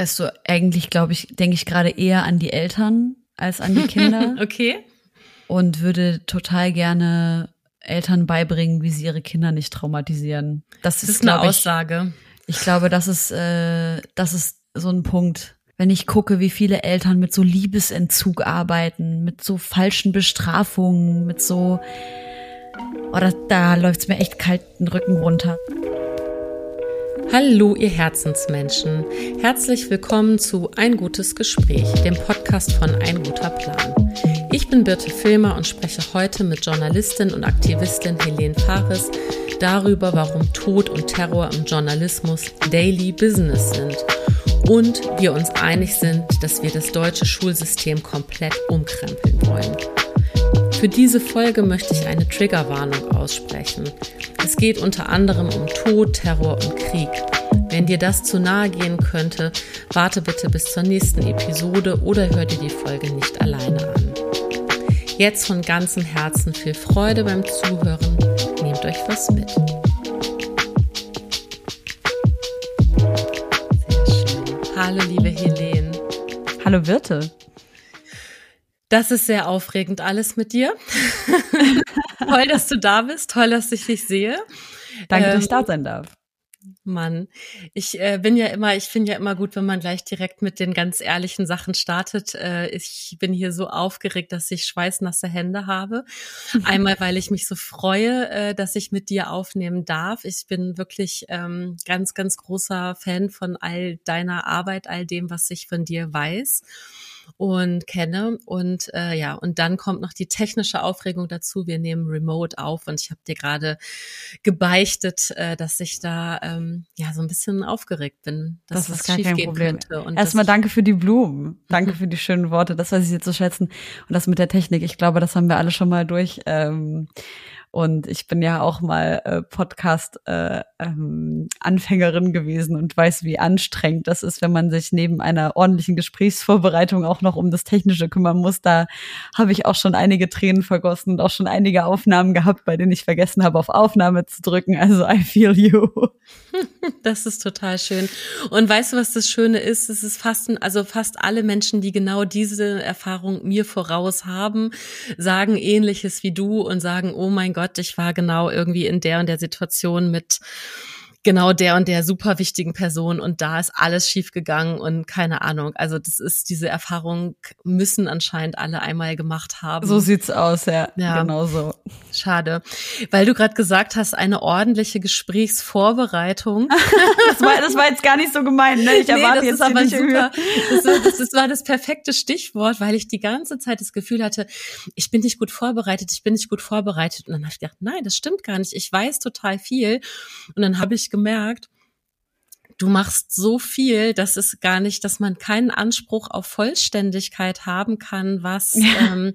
Weißt du, eigentlich glaube ich, denke ich gerade eher an die Eltern als an die Kinder. okay. Und würde total gerne Eltern beibringen, wie sie ihre Kinder nicht traumatisieren. Das, das ist, ist eine Aussage. Ich, ich glaube, das ist, äh, das ist so ein Punkt. Wenn ich gucke, wie viele Eltern mit so Liebesentzug arbeiten, mit so falschen Bestrafungen, mit so, oh, da, da läuft's mir echt kalt den Rücken runter. Hallo, ihr Herzensmenschen. Herzlich willkommen zu Ein gutes Gespräch, dem Podcast von Ein guter Plan. Ich bin Birte Filmer und spreche heute mit Journalistin und Aktivistin Helene Fares darüber, warum Tod und Terror im Journalismus Daily Business sind und wir uns einig sind, dass wir das deutsche Schulsystem komplett umkrempeln wollen. Für diese Folge möchte ich eine Triggerwarnung aussprechen. Es geht unter anderem um Tod, Terror und Krieg. Wenn dir das zu nahe gehen könnte, warte bitte bis zur nächsten Episode oder hör dir die Folge nicht alleine an. Jetzt von ganzem Herzen viel Freude beim Zuhören. Nehmt euch was mit. Sehr schön. Hallo, liebe Helene. Hallo, Wirte. Das ist sehr aufregend alles mit dir. toll, dass du da bist. Toll, dass ich dich sehe. Danke, ähm, dass ich ähm, da sein darf. Mann, ich äh, bin ja immer, ich finde ja immer gut, wenn man gleich direkt mit den ganz ehrlichen Sachen startet. Äh, ich bin hier so aufgeregt, dass ich schweißnasse Hände habe. Einmal, weil ich mich so freue, äh, dass ich mit dir aufnehmen darf. Ich bin wirklich ähm, ganz, ganz großer Fan von all deiner Arbeit, all dem, was ich von dir weiß und kenne. Und äh, ja, und dann kommt noch die technische Aufregung dazu. Wir nehmen Remote auf und ich habe dir gerade gebeichtet, äh, dass ich da ähm, ja so ein bisschen aufgeregt bin, dass das ist gar kein Problem. Erstmal danke für die Blumen, danke für die schönen Worte, das weiß ich jetzt zu schätzen. Und das mit der Technik, ich glaube, das haben wir alle schon mal durch. Ähm, und ich bin ja auch mal äh, Podcast-Anfängerin äh, ähm, gewesen und weiß, wie anstrengend das ist, wenn man sich neben einer ordentlichen Gesprächsvorbereitung auch noch um das Technische kümmern muss. Da habe ich auch schon einige Tränen vergossen und auch schon einige Aufnahmen gehabt, bei denen ich vergessen habe, auf Aufnahme zu drücken. Also I feel you. Das ist total schön. Und weißt du, was das Schöne ist? Es ist fast, also fast alle Menschen, die genau diese Erfahrung mir voraus haben, sagen ähnliches wie du und sagen, oh mein Gott, Gott, ich war genau irgendwie in der und der Situation mit genau der und der super wichtigen Person und da ist alles schiefgegangen und keine Ahnung. Also das ist diese Erfahrung müssen anscheinend alle einmal gemacht haben. So sieht's aus, ja. ja. Genau so. Schade. Weil du gerade gesagt hast, eine ordentliche Gesprächsvorbereitung. das, war, das war jetzt gar nicht so gemeint, ne? Ich erwarte nee, jetzt aber nicht super. Das, das, das war das perfekte Stichwort, weil ich die ganze Zeit das Gefühl hatte, ich bin nicht gut vorbereitet, ich bin nicht gut vorbereitet. Und dann habe ich gedacht, nein, das stimmt gar nicht. Ich weiß total viel. Und dann habe ich gemerkt, du machst so viel, dass es gar nicht, dass man keinen Anspruch auf Vollständigkeit haben kann, was, ähm,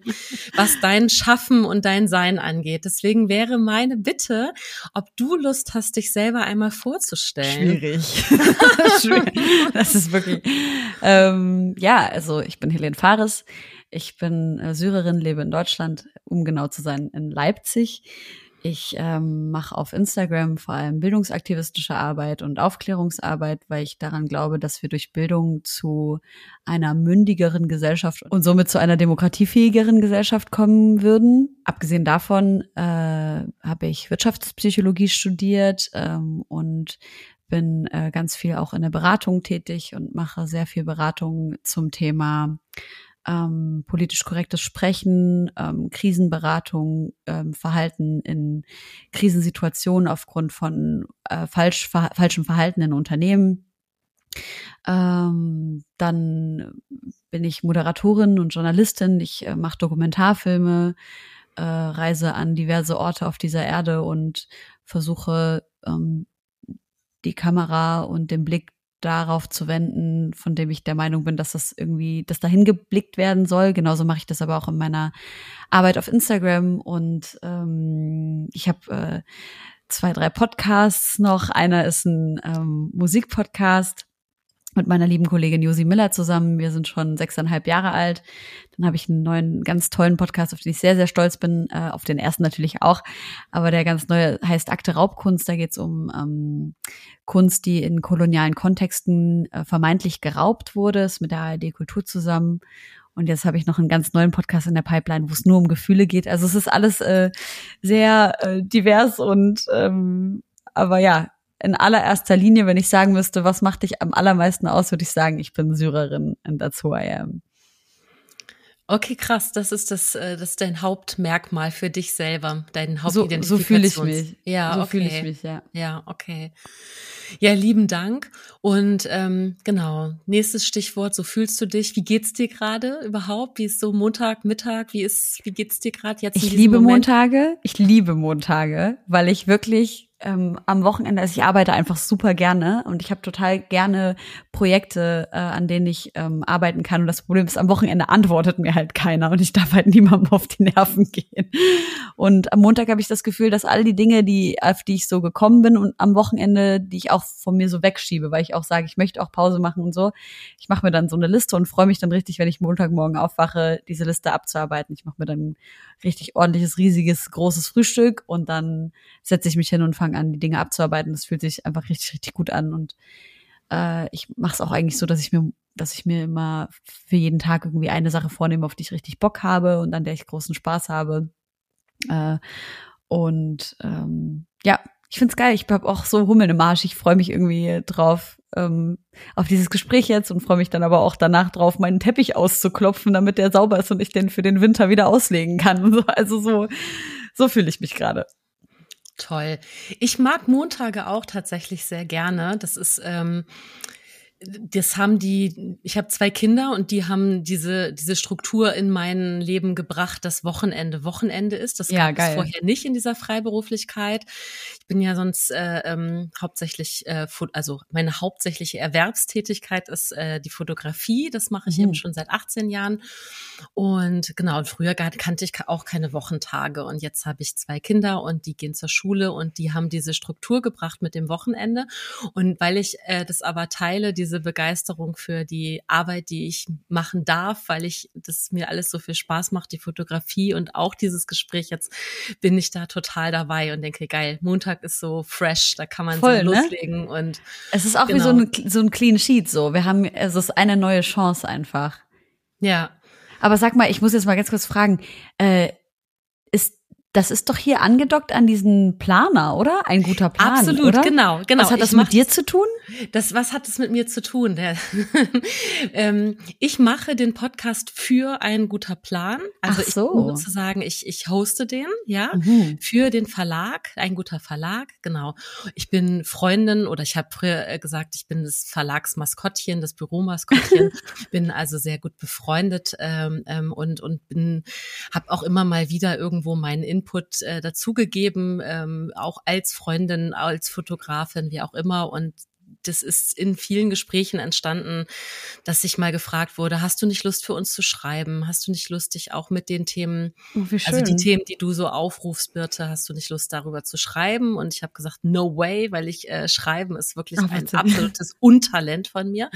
was dein Schaffen und dein Sein angeht. Deswegen wäre meine Bitte, ob du Lust hast, dich selber einmal vorzustellen. Schwierig. Schwierig. Das ist wirklich. Ähm, ja, also ich bin Helene Fares. Ich bin äh, Syrerin, lebe in Deutschland, um genau zu sein, in Leipzig. Ich ähm, mache auf Instagram vor allem bildungsaktivistische Arbeit und Aufklärungsarbeit, weil ich daran glaube, dass wir durch Bildung zu einer mündigeren Gesellschaft und somit zu einer demokratiefähigeren Gesellschaft kommen würden. Abgesehen davon äh, habe ich Wirtschaftspsychologie studiert ähm, und bin äh, ganz viel auch in der Beratung tätig und mache sehr viel Beratung zum Thema ähm, politisch korrektes Sprechen, ähm, Krisenberatung, ähm, Verhalten in Krisensituationen aufgrund von äh, falsch, ver falschem Verhalten in Unternehmen. Ähm, dann bin ich Moderatorin und Journalistin. Ich äh, mache Dokumentarfilme, äh, reise an diverse Orte auf dieser Erde und versuche ähm, die Kamera und den Blick darauf zu wenden, von dem ich der Meinung bin, dass das irgendwie, dass dahin geblickt werden soll. Genauso mache ich das aber auch in meiner Arbeit auf Instagram und ähm, ich habe äh, zwei, drei Podcasts noch. Einer ist ein ähm, Musikpodcast, mit meiner lieben Kollegin Josi Miller zusammen. Wir sind schon sechseinhalb Jahre alt. Dann habe ich einen neuen, ganz tollen Podcast, auf den ich sehr, sehr stolz bin. Äh, auf den ersten natürlich auch. Aber der ganz neue heißt Akte Raubkunst. Da geht es um ähm, Kunst, die in kolonialen Kontexten äh, vermeintlich geraubt wurde. Ist mit der ARD Kultur zusammen. Und jetzt habe ich noch einen ganz neuen Podcast in der Pipeline, wo es nur um Gefühle geht. Also es ist alles äh, sehr äh, divers und ähm, aber ja, in allererster Linie, wenn ich sagen müsste, was macht dich am allermeisten aus, würde ich sagen, ich bin Syrerin and that's who I am. Okay, krass. Das ist das, äh, das ist dein Hauptmerkmal für dich selber, dein Hauptidentifikation. So, so fühle ich mich. Ja, so okay. fühle ich mich, ja. Ja, okay. Ja, lieben Dank. Und ähm, genau, nächstes Stichwort, so fühlst du dich. Wie geht's dir gerade überhaupt? Wie ist so Montag, Mittag? Wie ist, wie geht's dir gerade jetzt? Ich liebe Moment? Montage. Ich liebe Montage, weil ich wirklich ähm, am Wochenende, also ich arbeite einfach super gerne und ich habe total gerne Projekte, äh, an denen ich ähm, arbeiten kann. Und das Problem ist, am Wochenende antwortet mir halt keiner und ich darf halt niemandem auf die Nerven gehen. Und am Montag habe ich das Gefühl, dass all die Dinge, die, auf die ich so gekommen bin und am Wochenende, die ich auch von mir so wegschiebe, weil ich auch sage, ich möchte auch Pause machen und so. Ich mache mir dann so eine Liste und freue mich dann richtig, wenn ich Montagmorgen aufwache, diese Liste abzuarbeiten. Ich mache mir dann richtig ordentliches, riesiges, großes Frühstück und dann setze ich mich hin und fange an, die Dinge abzuarbeiten. Das fühlt sich einfach richtig, richtig gut an. Und äh, ich mache es auch eigentlich so, dass ich mir, dass ich mir immer für jeden Tag irgendwie eine Sache vornehme, auf die ich richtig Bock habe und an der ich großen Spaß habe. Äh, und ähm, ja, ich find's geil. Ich habe auch so Hummeln im Arsch. Ich freue mich irgendwie drauf, ähm, auf dieses Gespräch jetzt und freue mich dann aber auch danach drauf, meinen Teppich auszuklopfen, damit der sauber ist und ich den für den Winter wieder auslegen kann. Also so, so fühle ich mich gerade. Toll. Ich mag Montage auch tatsächlich sehr gerne. Das ist ähm, das haben die, ich habe zwei Kinder und die haben diese, diese Struktur in mein Leben gebracht, dass Wochenende Wochenende ist. Das ja, gab geil. es vorher nicht in dieser Freiberuflichkeit. Ich bin ja sonst äh, ähm, hauptsächlich, äh, also meine hauptsächliche Erwerbstätigkeit ist äh, die Fotografie. Das mache ich mhm. eben schon seit 18 Jahren. Und genau, und früher kannte ich auch keine Wochentage. Und jetzt habe ich zwei Kinder und die gehen zur Schule und die haben diese Struktur gebracht mit dem Wochenende. Und weil ich äh, das aber teile, diese diese Begeisterung für die Arbeit, die ich machen darf, weil ich das mir alles so viel Spaß macht, die Fotografie und auch dieses Gespräch jetzt bin ich da total dabei und denke, geil, Montag ist so fresh, da kann man Voll, so ne? loslegen und es ist auch genau. wie so ein, so ein Clean Sheet so. Wir haben, es ist eine neue Chance einfach. Ja. Aber sag mal, ich muss jetzt mal ganz kurz fragen, äh, das ist doch hier angedockt an diesen Planer, oder? Ein guter Plan, Absolut, oder? genau, genau. Was hat das mit dir zu tun? Das, was hat das mit mir zu tun? ähm, ich mache den Podcast für ein guter Plan. Also Ach so. ich sozusagen, ich, ich hoste den, ja, Mhm. für den Verlag, ein guter Verlag, genau. Ich bin Freundin oder ich habe früher äh, gesagt, ich bin das Verlagsmaskottchen, das Büromaskottchen, bin also sehr gut befreundet ähm, ähm, und und bin, habe auch immer mal wieder irgendwo meinen Input äh, dazugegeben, ähm, auch als Freundin, als Fotografin, wie auch immer. Und das ist in vielen Gesprächen entstanden, dass ich mal gefragt wurde, hast du nicht Lust für uns zu schreiben? Hast du nicht Lust, dich auch mit den Themen, oh, also die Themen, die du so aufrufst, Birte, hast du nicht Lust darüber zu schreiben? Und ich habe gesagt, no way, weil ich äh, schreiben ist wirklich Ach, ein absolutes Untalent von mir,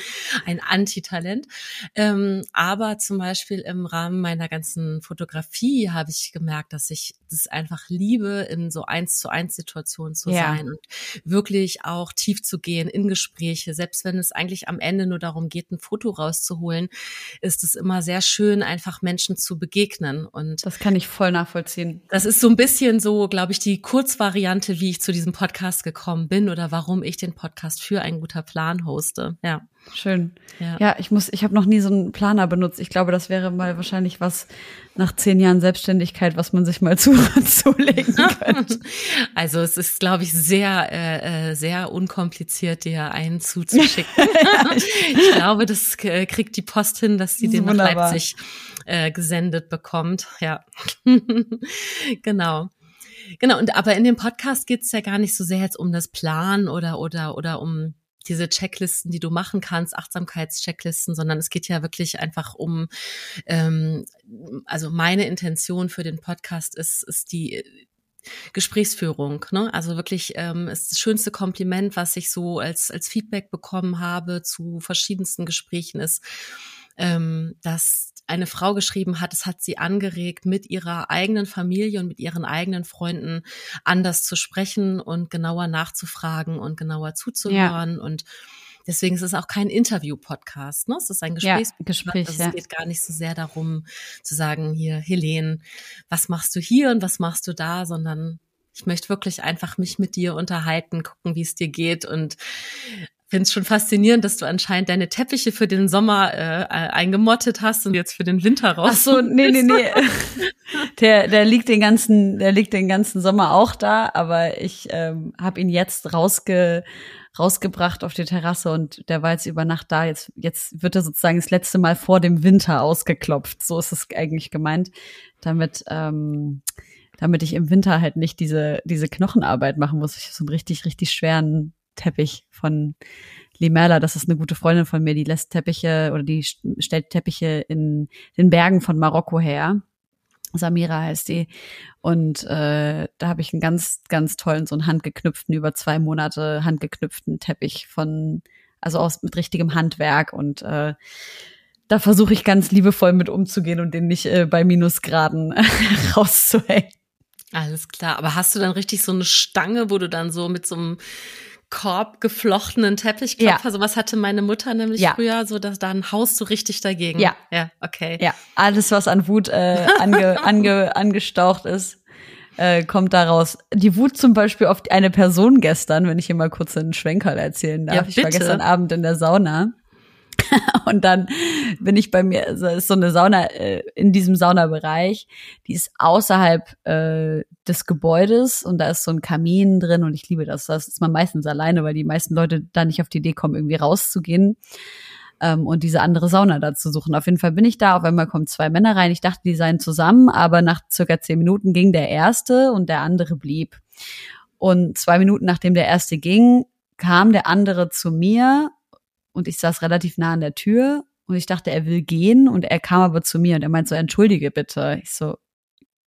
ein Antitalent. Ähm, aber zum Beispiel im Rahmen meiner ganzen Fotografie habe ich gemerkt, dass ich das einfach liebe, in so eins zu eins Situationen zu ja. sein und wirklich auch tief zu gehen in Gespräche, selbst wenn es eigentlich am Ende nur darum geht, ein Foto rauszuholen, ist es immer sehr schön, einfach Menschen zu begegnen. Und das kann ich voll nachvollziehen. Das ist so ein bisschen so, glaube ich, die Kurzvariante, wie ich zu diesem Podcast gekommen bin oder warum ich den Podcast für ein guter Plan hoste. Ja. Schön. Ja, ja ich muss, ich habe noch nie so einen Planer benutzt. Ich glaube, das wäre mal wahrscheinlich was nach zehn Jahren Selbstständigkeit, was man sich mal zu, zulegen könnte. Also es ist, glaube ich, sehr, äh, sehr unkompliziert, dir einen zuzuschicken. ich glaube, das äh, kriegt die Post hin, dass sie den nach Leipzig äh, gesendet bekommt. Ja, genau. Genau, und aber in dem Podcast geht es ja gar nicht so sehr jetzt um das Plan oder oder oder um diese Checklisten, die du machen kannst, Achtsamkeitschecklisten, sondern es geht ja wirklich einfach um, ähm, also meine Intention für den Podcast ist, ist die Gesprächsführung, ne? Also wirklich ähm, ist das schönste Kompliment, was ich so als als Feedback bekommen habe zu verschiedensten Gesprächen ist, ähm, dass eine Frau geschrieben hat, es hat sie angeregt, mit ihrer eigenen Familie und mit ihren eigenen Freunden anders zu sprechen und genauer nachzufragen und genauer zuzuhören ja. und Deswegen ist es auch kein Interview-Podcast, ne? Es ist ein Gespräch. Ja, Gespräch also es geht gar nicht so sehr darum zu sagen, hier, Helene, was machst du hier und was machst du da, sondern ich möchte wirklich einfach mich mit dir unterhalten, gucken, wie es dir geht und finde es schon faszinierend, dass du anscheinend deine Teppiche für den Sommer äh, eingemottet hast und jetzt für den Winter raus. Ach so, nee, nee, nee. der, der liegt den ganzen, der liegt den ganzen Sommer auch da, aber ich ähm, habe ihn jetzt rausge rausgebracht auf die Terrasse und der war jetzt über Nacht da. Jetzt, jetzt wird er sozusagen das letzte Mal vor dem Winter ausgeklopft. So ist es eigentlich gemeint, damit, ähm, damit ich im Winter halt nicht diese, diese Knochenarbeit machen muss. Ich habe so einen richtig, richtig schweren Teppich von Limerla. Das ist eine gute Freundin von mir, die lässt Teppiche oder die stellt Teppiche in den Bergen von Marokko her. Samira heißt die. Und äh, da habe ich einen ganz, ganz tollen, so einen handgeknüpften, über zwei Monate handgeknüpften Teppich von, also aus mit richtigem Handwerk. Und äh, da versuche ich ganz liebevoll mit umzugehen und den nicht äh, bei Minusgraden rauszuhängen. Alles klar. Aber hast du dann richtig so eine Stange, wo du dann so mit so einem Korb geflochtenen Teppichklopfer. Ja. Also was hatte meine Mutter nämlich ja. früher, so dass da ein Haus so richtig dagegen. Ja. Ja, okay. Ja, alles, was an Wut äh, ange, ange, angestaucht ist, äh, kommt da raus. Die Wut zum Beispiel auf eine Person gestern, wenn ich hier mal kurz einen Schwenkerl erzählen darf. Ja, ich war gestern Abend in der Sauna und dann bin ich bei mir, also ist so eine Sauna äh, in diesem Saunabereich, die ist außerhalb äh, des Gebäudes und da ist so ein Kamin drin und ich liebe das. Das ist man meistens alleine, weil die meisten Leute da nicht auf die Idee kommen, irgendwie rauszugehen ähm, und diese andere Sauna da zu suchen. Auf jeden Fall bin ich da, auf einmal kommen zwei Männer rein. Ich dachte, die seien zusammen, aber nach circa zehn Minuten ging der erste und der andere blieb. Und zwei Minuten nachdem der erste ging, kam der andere zu mir und ich saß relativ nah an der Tür und ich dachte, er will gehen und er kam aber zu mir und er meint so, entschuldige bitte. Ich so,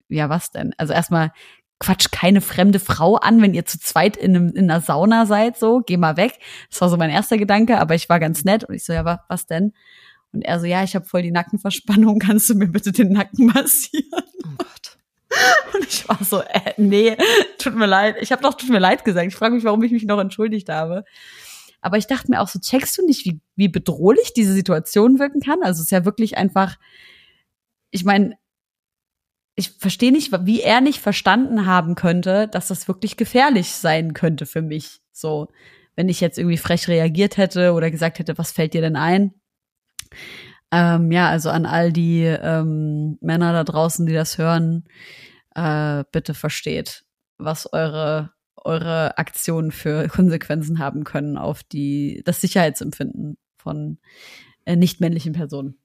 ja, was denn? Also erstmal quatsch keine fremde Frau an, wenn ihr zu zweit in, einem, in einer Sauna seid, so, geh mal weg. Das war so mein erster Gedanke, aber ich war ganz nett und ich so, ja, was denn? Und er so, ja, ich habe voll die Nackenverspannung, kannst du mir bitte den Nacken massieren? Oh Gott. Und ich war so, äh, nee, tut mir leid. Ich habe doch tut mir leid gesagt. Ich frage mich, warum ich mich noch entschuldigt habe. Aber ich dachte mir auch so, checkst du nicht, wie, wie bedrohlich diese Situation wirken kann? Also es ist ja wirklich einfach, ich meine, ich verstehe nicht, wie er nicht verstanden haben könnte, dass das wirklich gefährlich sein könnte für mich. So, wenn ich jetzt irgendwie frech reagiert hätte oder gesagt hätte, was fällt dir denn ein? Ähm, ja, also an all die ähm, Männer da draußen, die das hören, äh, bitte versteht, was eure eure Aktionen für Konsequenzen haben können auf die, das Sicherheitsempfinden von äh, nicht-männlichen Personen.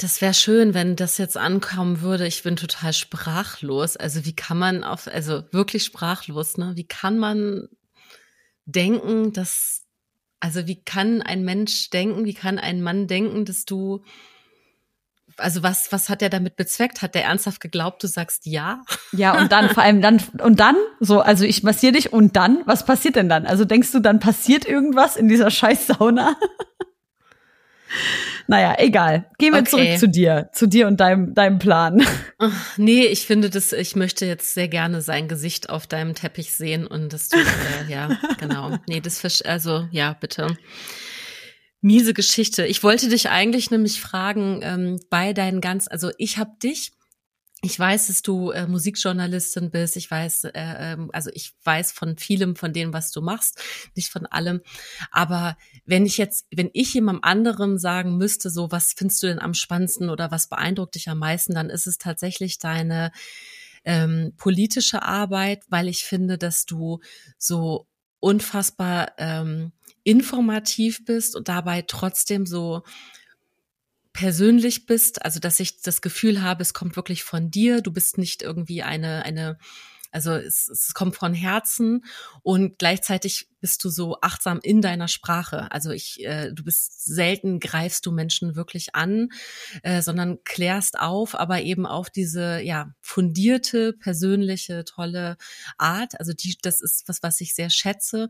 Das wäre schön, wenn das jetzt ankommen würde. Ich bin total sprachlos. Also wie kann man auf, also wirklich sprachlos, ne? Wie kann man denken, dass, also wie kann ein Mensch denken, wie kann ein Mann denken, dass du also was, was hat er damit bezweckt? Hat der ernsthaft geglaubt, du sagst ja? Ja, und dann, vor allem dann, und dann, so, also ich massiere dich und dann, was passiert denn dann? Also denkst du, dann passiert irgendwas in dieser scheiß Sauna? naja, egal. Gehen wir okay. zurück zu dir, zu dir und deinem, deinem Plan. Nee, ich finde das, ich möchte jetzt sehr gerne sein Gesicht auf deinem Teppich sehen und das du, äh, ja, genau. Nee, das, also, ja, bitte. Miese Geschichte. Ich wollte dich eigentlich nämlich fragen, ähm, bei deinen ganz, also ich habe dich, ich weiß, dass du äh, Musikjournalistin bist. Ich weiß, äh, ähm, also ich weiß von vielem von dem, was du machst, nicht von allem. Aber wenn ich jetzt, wenn ich jemandem anderem sagen müsste, so was findest du denn am spannendsten oder was beeindruckt dich am meisten, dann ist es tatsächlich deine ähm, politische Arbeit, weil ich finde, dass du so unfassbar ähm, informativ bist und dabei trotzdem so persönlich bist, also dass ich das Gefühl habe, es kommt wirklich von dir, du bist nicht irgendwie eine, eine, also es, es kommt von Herzen. Und gleichzeitig bist du so achtsam in deiner Sprache. Also ich, äh, du bist selten greifst du Menschen wirklich an, äh, sondern klärst auf, aber eben auf diese ja fundierte, persönliche, tolle Art. Also die, das ist was, was ich sehr schätze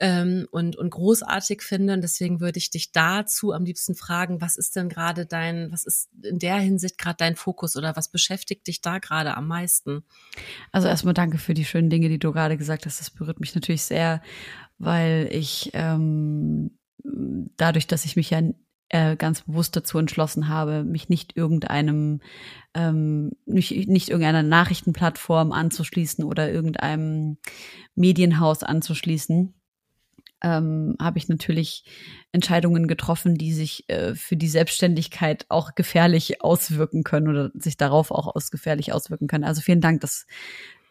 ähm, und und großartig finde. Und deswegen würde ich dich dazu am liebsten fragen, was ist denn gerade dein, was ist in der Hinsicht gerade dein Fokus oder was beschäftigt dich da gerade am meisten? Also erstmal danke für die schönen Dinge, die du gerade gesagt hast. Das berührt mich natürlich sehr, weil ich ähm, dadurch, dass ich mich ja äh, ganz bewusst dazu entschlossen habe, mich nicht irgendeinem, ähm, nicht, nicht irgendeiner Nachrichtenplattform anzuschließen oder irgendeinem Medienhaus anzuschließen, ähm, habe ich natürlich Entscheidungen getroffen, die sich äh, für die Selbstständigkeit auch gefährlich auswirken können oder sich darauf auch aus gefährlich auswirken können. Also vielen Dank, dass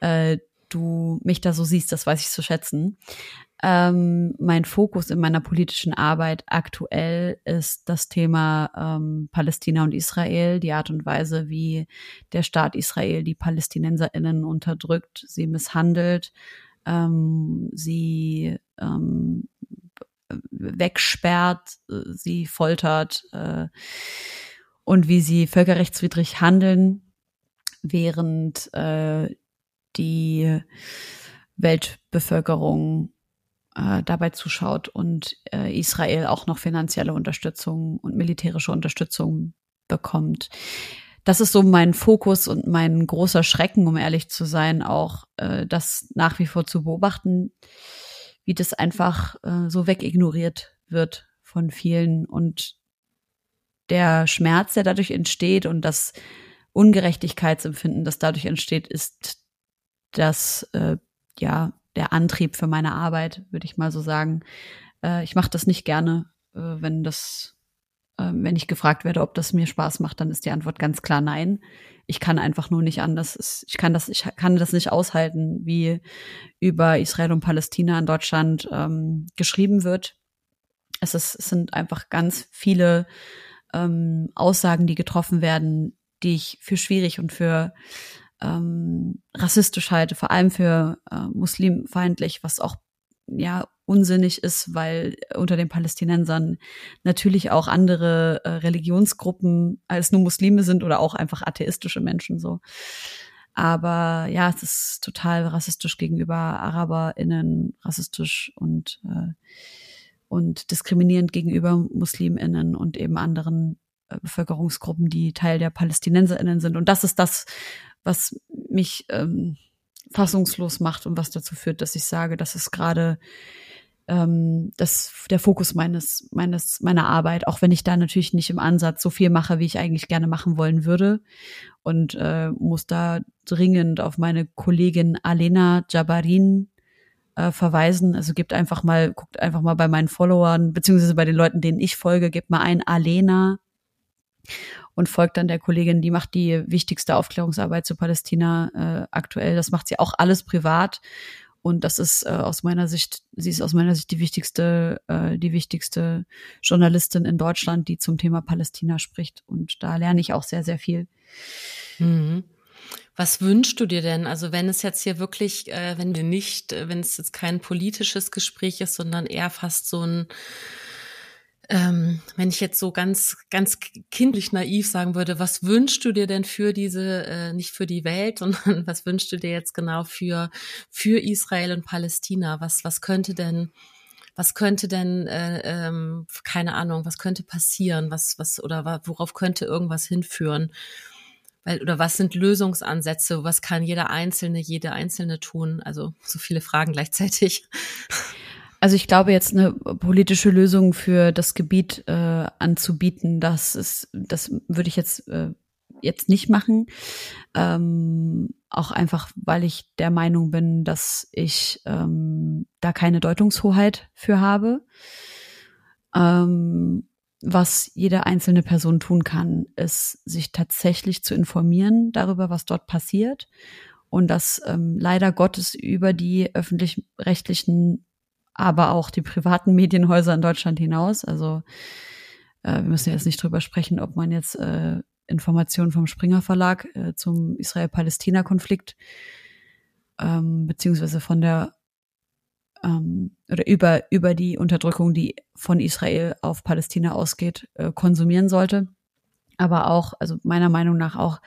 äh, du mich da so siehst, das weiß ich zu schätzen. Ähm, mein Fokus in meiner politischen Arbeit aktuell ist das Thema ähm, Palästina und Israel, die Art und Weise, wie der Staat Israel die PalästinenserInnen unterdrückt, sie misshandelt, ähm, sie ähm, wegsperrt, sie foltert äh, und wie sie völkerrechtswidrig handeln, während äh, die Weltbevölkerung äh, dabei zuschaut und äh, Israel auch noch finanzielle Unterstützung und militärische Unterstützung bekommt. Das ist so mein Fokus und mein großer Schrecken, um ehrlich zu sein, auch äh, das nach wie vor zu beobachten, wie das einfach äh, so wegignoriert wird von vielen. Und der Schmerz, der dadurch entsteht und das Ungerechtigkeitsempfinden, das dadurch entsteht, ist das äh, ja der Antrieb für meine Arbeit, würde ich mal so sagen. Äh, ich mache das nicht gerne, äh, wenn das ähm, wenn ich gefragt werde, ob das mir Spaß macht, dann ist die Antwort ganz klar nein. Ich kann einfach nur nicht anders. Ich kann das, ich kann das nicht aushalten, wie über Israel und Palästina in Deutschland ähm, geschrieben wird. Es, ist, es sind einfach ganz viele ähm, Aussagen, die getroffen werden, die ich für schwierig und für ähm, rassistisch halte, vor allem für äh, muslimfeindlich, was auch ja unsinnig ist, weil unter den Palästinensern natürlich auch andere äh, Religionsgruppen als nur Muslime sind oder auch einfach atheistische Menschen so. Aber ja, es ist total rassistisch gegenüber AraberInnen, rassistisch und, äh, und diskriminierend gegenüber MuslimInnen und eben anderen äh, Bevölkerungsgruppen, die Teil der PalästinenserInnen sind. Und das ist das, was mich ähm, fassungslos macht und was dazu führt, dass ich sage, das ist gerade ähm, das der Fokus meines meines meiner Arbeit, auch wenn ich da natürlich nicht im Ansatz so viel mache, wie ich eigentlich gerne machen wollen würde und äh, muss da dringend auf meine Kollegin Alena Jabarin äh, verweisen. Also gibt einfach mal guckt einfach mal bei meinen Followern beziehungsweise bei den Leuten, denen ich folge, gibt mal ein Alena und folgt dann der Kollegin, die macht die wichtigste Aufklärungsarbeit zu Palästina äh, aktuell. Das macht sie auch alles privat. Und das ist äh, aus meiner Sicht, sie ist aus meiner Sicht die wichtigste, äh, die wichtigste Journalistin in Deutschland, die zum Thema Palästina spricht. Und da lerne ich auch sehr, sehr viel. Mhm. Was wünschst du dir denn? Also wenn es jetzt hier wirklich, äh, wenn wir nicht, äh, wenn es jetzt kein politisches Gespräch ist, sondern eher fast so ein ähm, wenn ich jetzt so ganz, ganz kindlich naiv sagen würde, was wünschst du dir denn für diese, äh, nicht für die Welt, sondern was wünschst du dir jetzt genau für, für Israel und Palästina? Was, was könnte denn, was könnte denn, äh, ähm, keine Ahnung, was könnte passieren? Was, was, oder worauf könnte irgendwas hinführen? Weil, oder was sind Lösungsansätze? Was kann jeder Einzelne, jede Einzelne tun? Also so viele Fragen gleichzeitig. Also ich glaube jetzt eine politische Lösung für das Gebiet äh, anzubieten, das ist, das würde ich jetzt äh, jetzt nicht machen. Ähm, auch einfach, weil ich der Meinung bin, dass ich ähm, da keine Deutungshoheit für habe. Ähm, was jede einzelne Person tun kann, ist, sich tatsächlich zu informieren darüber, was dort passiert. Und das ähm, leider Gottes über die öffentlich-rechtlichen aber auch die privaten Medienhäuser in Deutschland hinaus. Also äh, wir müssen jetzt nicht drüber sprechen, ob man jetzt äh, Informationen vom Springer Verlag äh, zum Israel-Palästina-Konflikt ähm, beziehungsweise von der ähm, oder über, über die Unterdrückung, die von Israel auf Palästina ausgeht, äh, konsumieren sollte. Aber auch, also meiner Meinung nach auch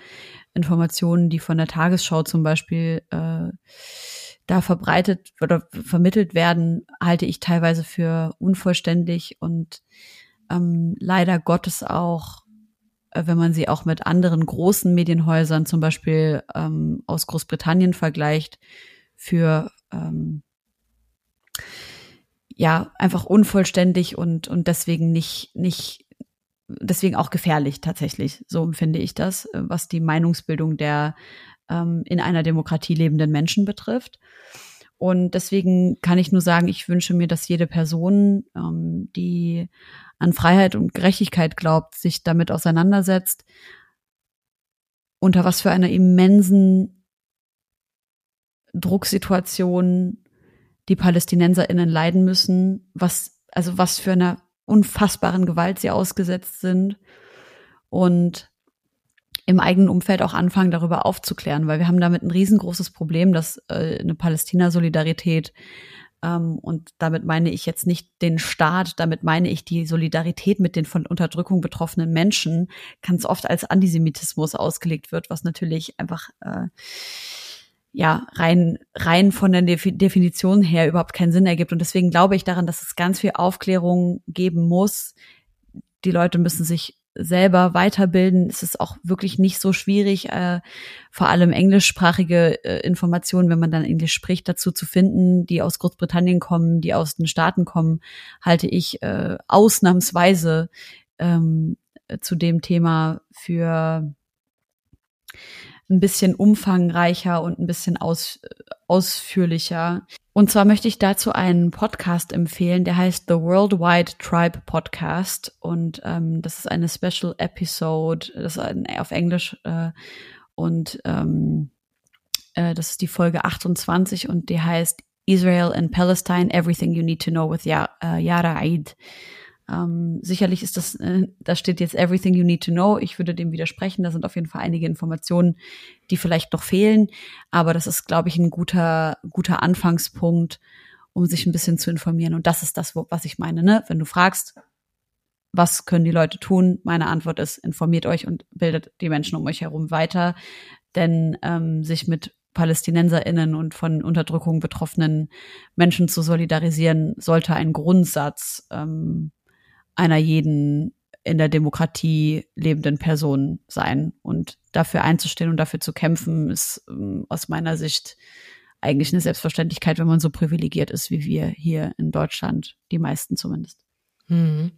Informationen, die von der Tagesschau zum Beispiel äh, da verbreitet oder vermittelt werden, halte ich teilweise für unvollständig und ähm, leider Gottes auch, äh, wenn man sie auch mit anderen großen Medienhäusern, zum Beispiel ähm, aus Großbritannien vergleicht, für ähm, ja einfach unvollständig und und deswegen nicht nicht deswegen auch gefährlich tatsächlich. So empfinde ich das, äh, was die Meinungsbildung der ähm, in einer Demokratie lebenden Menschen betrifft. Und deswegen kann ich nur sagen, ich wünsche mir, dass jede Person, ähm, die an Freiheit und Gerechtigkeit glaubt, sich damit auseinandersetzt, unter was für einer immensen Drucksituation die PalästinenserInnen leiden müssen, was, also was für einer unfassbaren Gewalt sie ausgesetzt sind. Und im eigenen Umfeld auch anfangen, darüber aufzuklären, weil wir haben damit ein riesengroßes Problem, dass äh, eine Palästina-Solidarität ähm, und damit meine ich jetzt nicht den Staat, damit meine ich die Solidarität mit den von Unterdrückung betroffenen Menschen, ganz oft als Antisemitismus ausgelegt wird, was natürlich einfach äh, ja rein rein von der Definition her überhaupt keinen Sinn ergibt und deswegen glaube ich daran, dass es ganz viel Aufklärung geben muss. Die Leute müssen sich selber weiterbilden, ist es auch wirklich nicht so schwierig, äh, vor allem englischsprachige äh, Informationen, wenn man dann Englisch spricht, dazu zu finden, die aus Großbritannien kommen, die aus den Staaten kommen, halte ich äh, ausnahmsweise ähm, zu dem Thema für ein bisschen umfangreicher und ein bisschen aus, ausführlicher. Und zwar möchte ich dazu einen Podcast empfehlen, der heißt The Worldwide Tribe Podcast. Und ähm, das ist eine Special Episode, das ist ein, auf Englisch. Äh, und ähm, äh, das ist die Folge 28 und die heißt Israel and Palestine, Everything You Need to Know with äh, Yara Eid. Ähm, sicherlich ist das, äh, da steht jetzt Everything You Need to Know. Ich würde dem widersprechen. Da sind auf jeden Fall einige Informationen, die vielleicht noch fehlen. Aber das ist, glaube ich, ein guter, guter Anfangspunkt, um sich ein bisschen zu informieren. Und das ist das, was ich meine. Ne? Wenn du fragst, was können die Leute tun? Meine Antwort ist, informiert euch und bildet die Menschen um euch herum weiter. Denn ähm, sich mit PalästinenserInnen und von Unterdrückung betroffenen Menschen zu solidarisieren, sollte ein Grundsatz ähm, einer jeden in der Demokratie lebenden Person sein. Und dafür einzustehen und dafür zu kämpfen, ist ähm, aus meiner Sicht eigentlich eine Selbstverständlichkeit, wenn man so privilegiert ist wie wir hier in Deutschland, die meisten zumindest. Hm.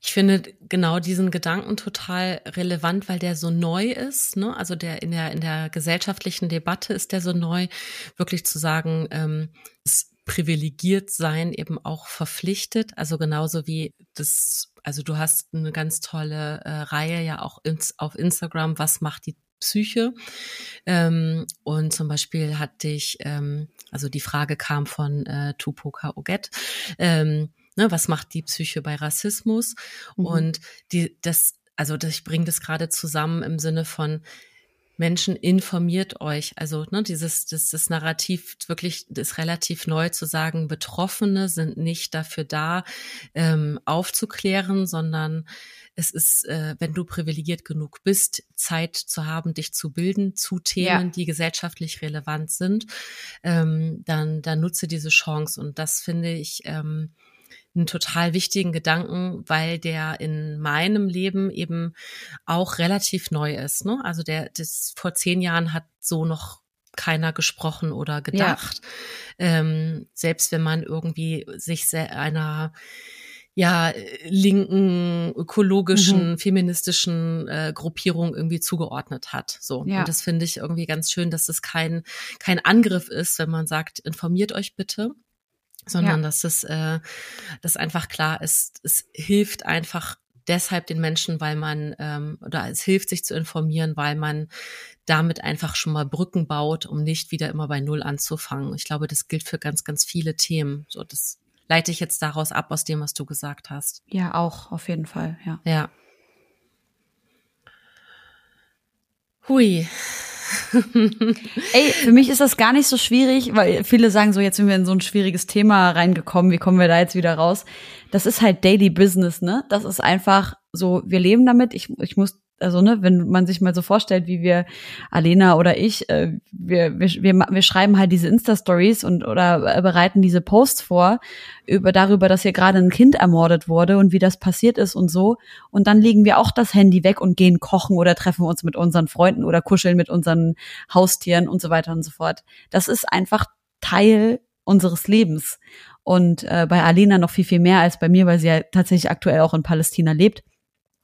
Ich finde genau diesen Gedanken total relevant, weil der so neu ist. Ne? Also der in der in der gesellschaftlichen Debatte ist der so neu, wirklich zu sagen, ähm, es privilegiert sein eben auch verpflichtet. Also genauso wie das, also du hast eine ganz tolle äh, Reihe ja auch ins, auf Instagram, was macht die Psyche? Ähm, und zum Beispiel hatte ich, ähm, also die Frage kam von äh, Tupoka Oget, ähm, ne, was macht die Psyche bei Rassismus? Mhm. Und die, das, also das, ich bringe das gerade zusammen im Sinne von, Menschen informiert euch. Also ne, dieses das, das Narrativ wirklich ist relativ neu zu sagen, Betroffene sind nicht dafür da, ähm, aufzuklären, sondern es ist, äh, wenn du privilegiert genug bist, Zeit zu haben, dich zu bilden zu Themen, ja. die gesellschaftlich relevant sind, ähm, dann, dann nutze diese Chance. Und das finde ich ähm, einen total wichtigen Gedanken, weil der in meinem Leben eben auch relativ neu ist. Ne? Also der, das vor zehn Jahren hat so noch keiner gesprochen oder gedacht. Ja. Ähm, selbst wenn man irgendwie sich einer ja linken ökologischen mhm. feministischen äh, Gruppierung irgendwie zugeordnet hat so ja. und das finde ich irgendwie ganz schön dass es kein kein Angriff ist wenn man sagt informiert euch bitte sondern ja. dass es äh, dass einfach klar ist, es hilft einfach deshalb den Menschen, weil man ähm, oder es hilft sich zu informieren, weil man damit einfach schon mal Brücken baut, um nicht wieder immer bei Null anzufangen. Ich glaube, das gilt für ganz, ganz viele Themen. So, das leite ich jetzt daraus ab aus dem, was du gesagt hast. Ja, auch auf jeden Fall. Ja. Ja. Hui. Ey, für mich ist das gar nicht so schwierig, weil viele sagen so, jetzt sind wir in so ein schwieriges Thema reingekommen, wie kommen wir da jetzt wieder raus? Das ist halt Daily Business, ne? Das ist einfach so, wir leben damit. Ich, ich muss also ne, wenn man sich mal so vorstellt, wie wir, Alena oder ich, äh, wir, wir, wir, wir schreiben halt diese Insta-Stories und oder äh, bereiten diese Posts vor über darüber, dass hier gerade ein Kind ermordet wurde und wie das passiert ist und so. Und dann legen wir auch das Handy weg und gehen kochen oder treffen uns mit unseren Freunden oder kuscheln mit unseren Haustieren und so weiter und so fort. Das ist einfach Teil unseres Lebens. Und äh, bei Alena noch viel, viel mehr als bei mir, weil sie ja tatsächlich aktuell auch in Palästina lebt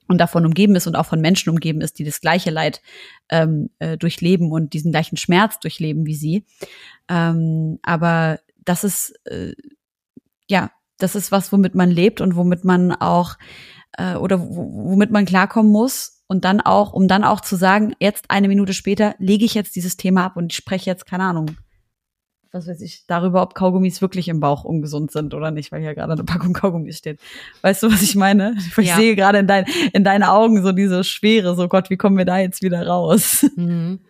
und davon umgeben ist und auch von Menschen umgeben ist, die das gleiche Leid ähm, äh, durchleben und diesen gleichen Schmerz durchleben wie sie. Ähm, aber das ist äh, ja, das ist was, womit man lebt und womit man auch äh, oder womit man klarkommen muss und dann auch, um dann auch zu sagen, jetzt eine Minute später lege ich jetzt dieses Thema ab und ich spreche jetzt keine Ahnung was weiß ich, darüber, ob Kaugummis wirklich im Bauch ungesund sind oder nicht, weil hier gerade eine Packung Kaugummis steht. Weißt du, was ich meine? Ich ja. sehe gerade in, dein, in deinen Augen so diese Schwere, so Gott, wie kommen wir da jetzt wieder raus? Mhm.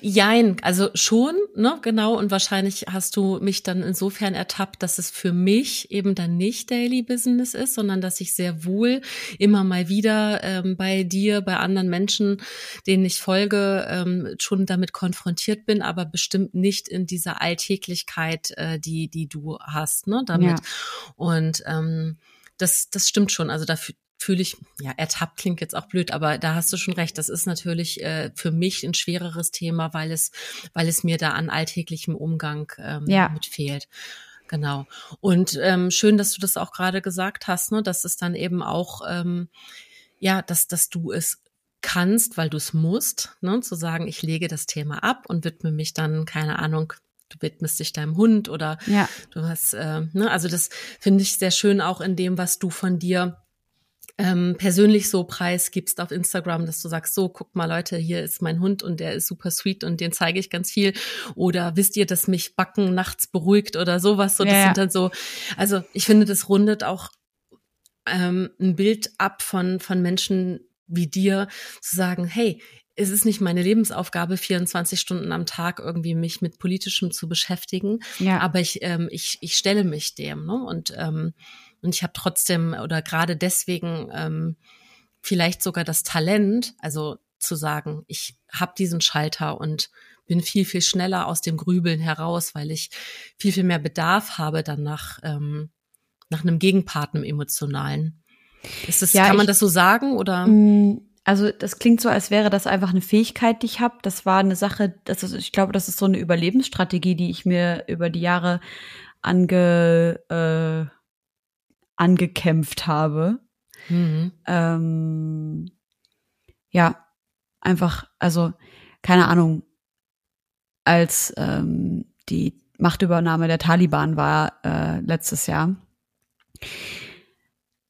Jein, also schon, ne, genau. Und wahrscheinlich hast du mich dann insofern ertappt, dass es für mich eben dann nicht Daily Business ist, sondern dass ich sehr wohl immer mal wieder ähm, bei dir, bei anderen Menschen, denen ich folge, ähm, schon damit konfrontiert bin, aber bestimmt nicht in dieser Alltäglichkeit, äh, die, die du hast, ne, damit. Ja. Und ähm, das, das stimmt schon. Also dafür, fühle ich, ja, ertappt klingt jetzt auch blöd, aber da hast du schon recht. Das ist natürlich äh, für mich ein schwereres Thema, weil es, weil es mir da an alltäglichem Umgang ähm, ja. mit fehlt. Genau. Und ähm, schön, dass du das auch gerade gesagt hast, ne, dass es dann eben auch, ähm, ja, dass, dass du es kannst, weil du es musst, ne, zu sagen, ich lege das Thema ab und widme mich dann, keine Ahnung, du widmest dich deinem Hund oder ja. du hast, äh, ne, also das finde ich sehr schön auch in dem, was du von dir ähm, persönlich so preisgibst auf Instagram, dass du sagst, so, guck mal Leute, hier ist mein Hund und der ist super sweet und den zeige ich ganz viel. Oder wisst ihr, dass mich Backen nachts beruhigt oder sowas. So, das ja. sind dann so, also ich finde, das rundet auch ähm, ein Bild ab von, von Menschen wie dir, zu sagen, hey, es ist nicht meine Lebensaufgabe, 24 Stunden am Tag irgendwie mich mit Politischem zu beschäftigen. Ja. Aber ich, ähm, ich, ich stelle mich dem. Ne? Und ähm, und ich habe trotzdem oder gerade deswegen ähm, vielleicht sogar das Talent, also zu sagen, ich habe diesen Schalter und bin viel, viel schneller aus dem Grübeln heraus, weil ich viel, viel mehr Bedarf habe dann nach, ähm, nach einem Gegenpart, einem emotionalen. Ist das, ja, kann man ich, das so sagen oder? Mm, also das klingt so, als wäre das einfach eine Fähigkeit, die ich habe. Das war eine Sache, das ist, ich glaube, das ist so eine Überlebensstrategie, die ich mir über die Jahre ange, äh, angekämpft habe. Mhm. Ähm, ja, einfach, also keine Ahnung, als ähm, die Machtübernahme der Taliban war äh, letztes Jahr,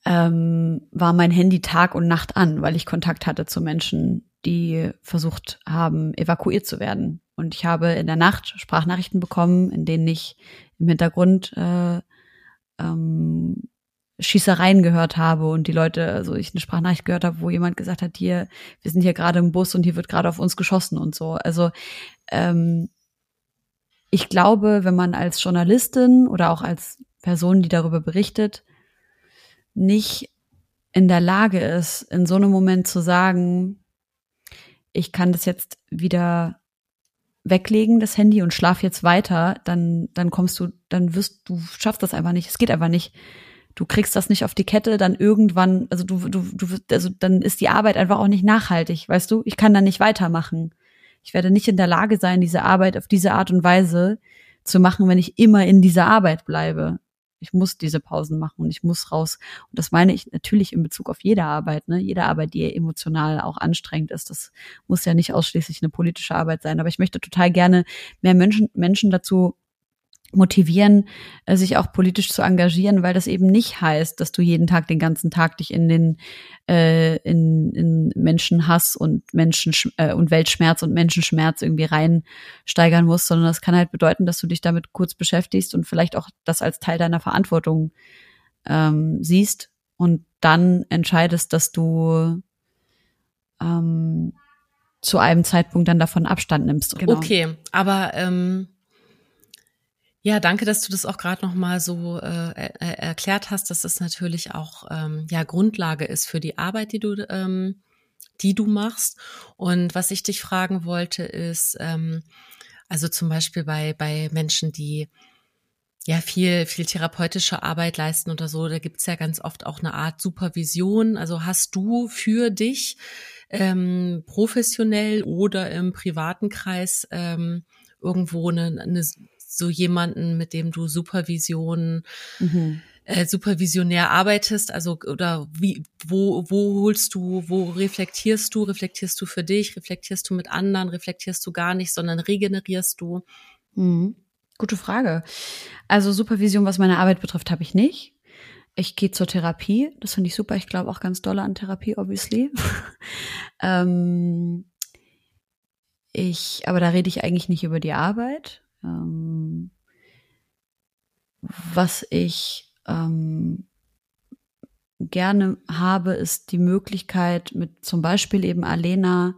ähm, war mein Handy Tag und Nacht an, weil ich Kontakt hatte zu Menschen, die versucht haben, evakuiert zu werden. Und ich habe in der Nacht Sprachnachrichten bekommen, in denen ich im Hintergrund äh, ähm, Schießereien gehört habe und die Leute, also ich eine Sprachnachricht gehört habe, wo jemand gesagt hat, hier, wir sind hier gerade im Bus und hier wird gerade auf uns geschossen und so. Also ähm, ich glaube, wenn man als Journalistin oder auch als Person, die darüber berichtet, nicht in der Lage ist, in so einem Moment zu sagen, ich kann das jetzt wieder weglegen, das Handy, und schlaf jetzt weiter, dann, dann kommst du, dann wirst du schaffst das einfach nicht. Es geht einfach nicht du kriegst das nicht auf die Kette, dann irgendwann, also du, du, du, also dann ist die Arbeit einfach auch nicht nachhaltig, weißt du? Ich kann dann nicht weitermachen. Ich werde nicht in der Lage sein, diese Arbeit auf diese Art und Weise zu machen, wenn ich immer in dieser Arbeit bleibe. Ich muss diese Pausen machen und ich muss raus. Und das meine ich natürlich in Bezug auf jede Arbeit, ne? Jede Arbeit, die emotional auch anstrengend ist. Das muss ja nicht ausschließlich eine politische Arbeit sein. Aber ich möchte total gerne mehr Menschen, Menschen dazu motivieren, äh, sich auch politisch zu engagieren, weil das eben nicht heißt, dass du jeden Tag den ganzen Tag dich in den äh, in, in Menschenhass und Menschen äh, und Weltschmerz und Menschenschmerz irgendwie reinsteigern musst, sondern das kann halt bedeuten, dass du dich damit kurz beschäftigst und vielleicht auch das als Teil deiner Verantwortung ähm, siehst und dann entscheidest, dass du ähm, zu einem Zeitpunkt dann davon Abstand nimmst. Genau. Okay, aber ähm, ja, danke, dass du das auch gerade noch mal so äh, er erklärt hast, dass das natürlich auch ähm, ja Grundlage ist für die Arbeit, die du ähm, die du machst. Und was ich dich fragen wollte, ist ähm, also zum Beispiel bei bei Menschen, die ja viel viel therapeutische Arbeit leisten oder so, da gibt's ja ganz oft auch eine Art Supervision. Also hast du für dich ähm, professionell oder im privaten Kreis ähm, irgendwo eine, eine so jemanden, mit dem du Supervision, mhm. äh, supervisionär arbeitest? Also oder wie, wo, wo holst du, wo reflektierst du? Reflektierst du für dich? Reflektierst du mit anderen? Reflektierst du gar nicht, sondern regenerierst du? Mhm. Gute Frage. Also Supervision, was meine Arbeit betrifft, habe ich nicht. Ich gehe zur Therapie. Das finde ich super. Ich glaube auch ganz doll an Therapie, obviously. ähm, ich, aber da rede ich eigentlich nicht über die Arbeit. Ähm, was ich ähm, gerne habe, ist die Möglichkeit, mit zum Beispiel eben Alena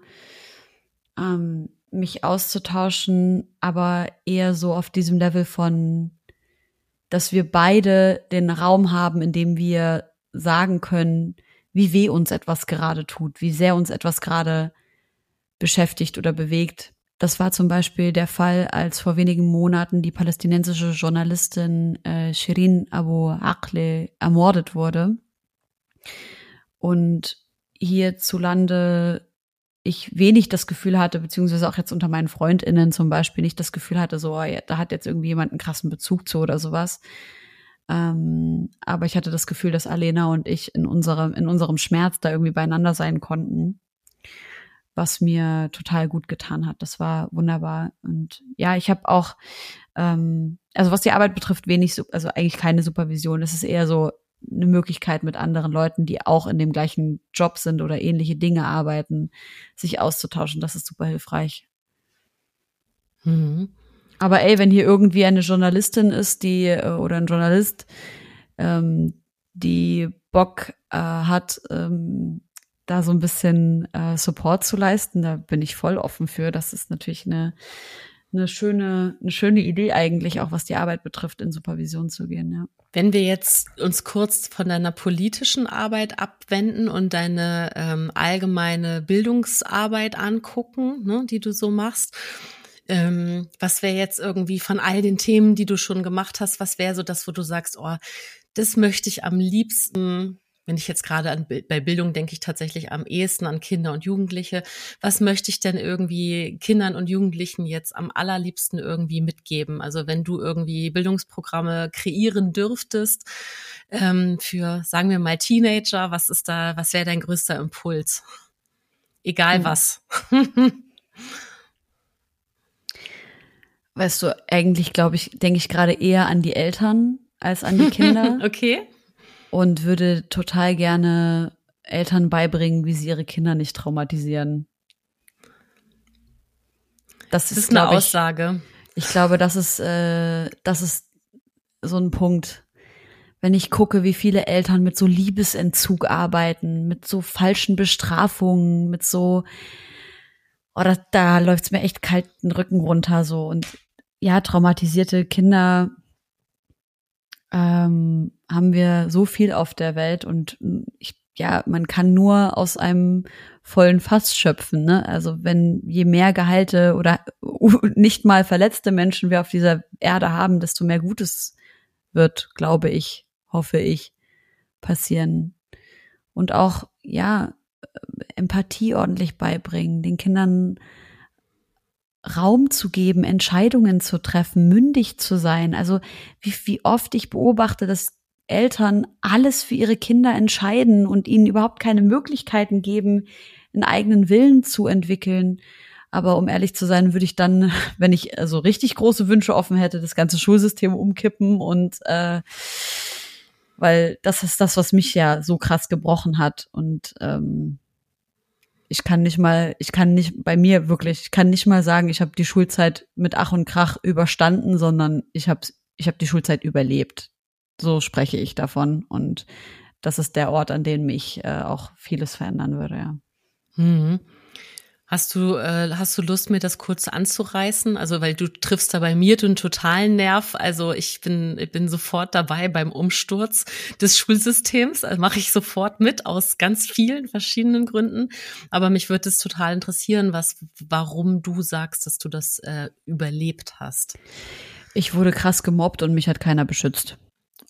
ähm, mich auszutauschen, aber eher so auf diesem Level von, dass wir beide den Raum haben, in dem wir sagen können, wie weh uns etwas gerade tut, wie sehr uns etwas gerade beschäftigt oder bewegt. Das war zum Beispiel der Fall, als vor wenigen Monaten die palästinensische Journalistin äh, Shirin Abu Akle ermordet wurde. Und hierzulande ich wenig das Gefühl hatte, beziehungsweise auch jetzt unter meinen FreundInnen zum Beispiel nicht das Gefühl hatte, so, oh, da hat jetzt irgendwie jemand einen krassen Bezug zu oder sowas. Ähm, aber ich hatte das Gefühl, dass Alena und ich in unserem, in unserem Schmerz da irgendwie beieinander sein konnten was mir total gut getan hat. Das war wunderbar. Und ja, ich habe auch, ähm, also was die Arbeit betrifft, wenig, also eigentlich keine Supervision. Es ist eher so eine Möglichkeit mit anderen Leuten, die auch in dem gleichen Job sind oder ähnliche Dinge arbeiten, sich auszutauschen. Das ist super hilfreich. Mhm. Aber ey, wenn hier irgendwie eine Journalistin ist, die äh, oder ein Journalist, ähm, die Bock äh, hat, ähm, da so ein bisschen äh, Support zu leisten, da bin ich voll offen für. Das ist natürlich eine, eine schöne, eine schöne Idee eigentlich, auch was die Arbeit betrifft, in Supervision zu gehen, ja. Wenn wir jetzt uns kurz von deiner politischen Arbeit abwenden und deine ähm, allgemeine Bildungsarbeit angucken, ne, die du so machst, ähm, was wäre jetzt irgendwie von all den Themen, die du schon gemacht hast, was wäre so das, wo du sagst, oh, das möchte ich am liebsten wenn ich jetzt gerade an, bei Bildung denke ich tatsächlich am ehesten an Kinder und Jugendliche. Was möchte ich denn irgendwie Kindern und Jugendlichen jetzt am allerliebsten irgendwie mitgeben? Also wenn du irgendwie Bildungsprogramme kreieren dürftest ähm, für, sagen wir mal, Teenager, was ist da, was wäre dein größter Impuls? Egal hm. was. Weißt du, eigentlich glaube ich, denke ich gerade eher an die Eltern als an die Kinder. okay und würde total gerne Eltern beibringen, wie sie ihre Kinder nicht traumatisieren. Das, das ist, eine Aussage. Ich, glaube, das ist, äh, das ist so ein Punkt. Wenn ich gucke, wie viele Eltern mit so Liebesentzug arbeiten, mit so falschen Bestrafungen, mit so, oh, da, da läuft's mir echt kalt den Rücken runter so. Und ja, traumatisierte Kinder ähm, haben wir so viel auf der Welt und ich, ja, man kann nur aus einem vollen Fass schöpfen. Ne? Also wenn je mehr Gehalte oder nicht mal verletzte Menschen wir auf dieser Erde haben, desto mehr Gutes wird, glaube ich, hoffe ich, passieren. Und auch, ja, Empathie ordentlich beibringen, den Kindern Raum zu geben, Entscheidungen zu treffen, mündig zu sein. Also wie, wie oft ich beobachte, dass Eltern alles für ihre Kinder entscheiden und ihnen überhaupt keine Möglichkeiten geben, einen eigenen Willen zu entwickeln. Aber um ehrlich zu sein, würde ich dann, wenn ich so also richtig große Wünsche offen hätte, das ganze Schulsystem umkippen und äh, weil das ist das, was mich ja so krass gebrochen hat. Und ähm, ich kann nicht mal, ich kann nicht bei mir wirklich, ich kann nicht mal sagen, ich habe die Schulzeit mit Ach und Krach überstanden, sondern ich habe ich hab die Schulzeit überlebt. So spreche ich davon und das ist der Ort, an dem mich äh, auch vieles verändern würde. Ja. Mhm. Hast du, äh, hast du Lust, mir das kurz anzureißen? Also, weil du triffst da bei mir den totalen Nerv. Also, ich bin, ich bin sofort dabei beim Umsturz des Schulsystems. Also mache ich sofort mit aus ganz vielen verschiedenen Gründen. Aber mich würde es total interessieren, was, warum du sagst, dass du das äh, überlebt hast. Ich wurde krass gemobbt und mich hat keiner beschützt.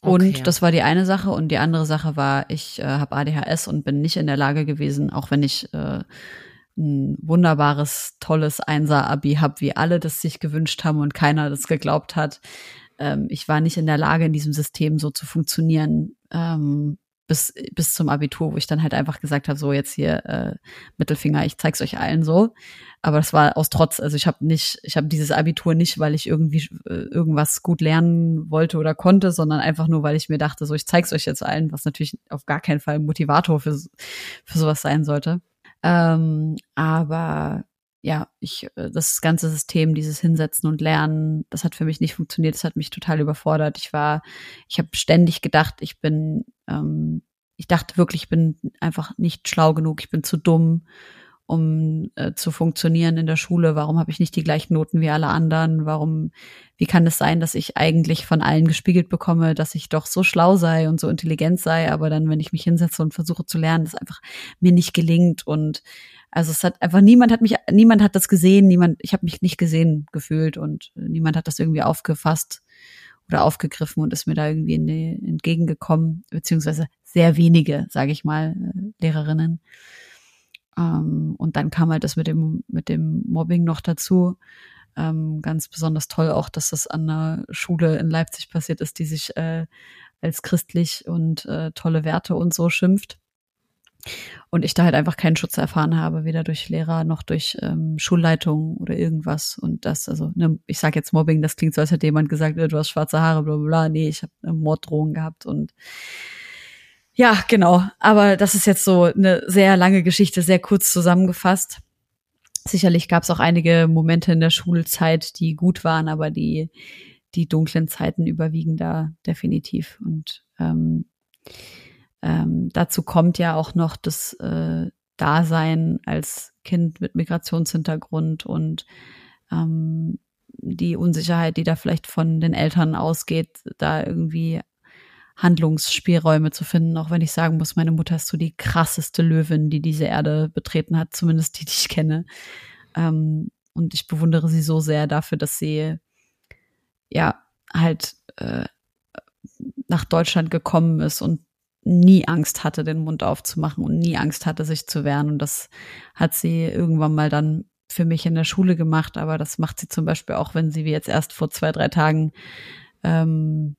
Und okay. das war die eine Sache. Und die andere Sache war, ich äh, habe ADHS und bin nicht in der Lage gewesen, auch wenn ich äh, ein wunderbares, tolles Einser-Abi habe, wie alle das sich gewünscht haben und keiner das geglaubt hat. Ähm, ich war nicht in der Lage, in diesem System so zu funktionieren, ähm, bis, bis zum Abitur, wo ich dann halt einfach gesagt habe, so jetzt hier äh, Mittelfinger, ich zeig's euch allen so. Aber das war aus Trotz. Also ich habe nicht, ich habe dieses Abitur nicht, weil ich irgendwie äh, irgendwas gut lernen wollte oder konnte, sondern einfach nur, weil ich mir dachte, so ich zeig's euch jetzt allen, was natürlich auf gar keinen Fall Motivator für, für sowas sein sollte. Ähm, aber ja, ich, äh, das ganze System, dieses Hinsetzen und Lernen, das hat für mich nicht funktioniert. Das hat mich total überfordert. Ich war, ich habe ständig gedacht, ich bin, ähm, ich dachte wirklich, ich bin einfach nicht schlau genug, ich bin zu dumm um äh, zu funktionieren in der Schule? Warum habe ich nicht die gleichen Noten wie alle anderen? Warum, wie kann es sein, dass ich eigentlich von allen gespiegelt bekomme, dass ich doch so schlau sei und so intelligent sei, aber dann, wenn ich mich hinsetze und versuche zu lernen, das einfach mir nicht gelingt und also es hat einfach niemand hat mich, niemand hat das gesehen, niemand, ich habe mich nicht gesehen gefühlt und niemand hat das irgendwie aufgefasst oder aufgegriffen und ist mir da irgendwie entgegengekommen, beziehungsweise sehr wenige, sage ich mal, äh, Lehrerinnen. Ähm, und dann kam halt das mit dem, mit dem Mobbing noch dazu. Ähm, ganz besonders toll auch, dass das an einer Schule in Leipzig passiert ist, die sich äh, als christlich und äh, tolle Werte und so schimpft. Und ich da halt einfach keinen Schutz erfahren habe, weder durch Lehrer noch durch ähm, Schulleitung oder irgendwas. Und das, also, ne, ich sage jetzt Mobbing, das klingt so, als hätte jemand gesagt, äh, du hast schwarze Haare, bla bla bla. Nee, ich habe eine Morddrohung gehabt und ja, genau. Aber das ist jetzt so eine sehr lange Geschichte, sehr kurz zusammengefasst. Sicherlich gab es auch einige Momente in der Schulzeit, die gut waren, aber die, die dunklen Zeiten überwiegen da definitiv. Und ähm, ähm, dazu kommt ja auch noch das äh, Dasein als Kind mit Migrationshintergrund und ähm, die Unsicherheit, die da vielleicht von den Eltern ausgeht, da irgendwie Handlungsspielräume zu finden, auch wenn ich sagen muss, meine Mutter ist so die krasseste Löwin, die diese Erde betreten hat, zumindest die, die ich kenne. Ähm, und ich bewundere sie so sehr dafür, dass sie ja halt äh, nach Deutschland gekommen ist und nie Angst hatte, den Mund aufzumachen und nie Angst hatte, sich zu wehren. Und das hat sie irgendwann mal dann für mich in der Schule gemacht, aber das macht sie zum Beispiel auch, wenn sie wie jetzt erst vor zwei, drei Tagen ähm,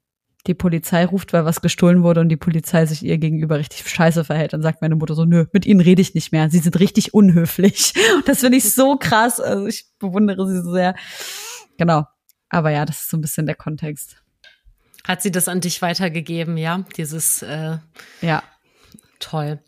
die Polizei ruft, weil was gestohlen wurde und die Polizei sich ihr gegenüber richtig scheiße verhält, dann sagt meine Mutter so, nö, mit ihnen rede ich nicht mehr. Sie sind richtig unhöflich. Und das finde ich so krass. Also ich bewundere sie so sehr. Genau. Aber ja, das ist so ein bisschen der Kontext. Hat sie das an dich weitergegeben, ja? Dieses äh, ja. Toll.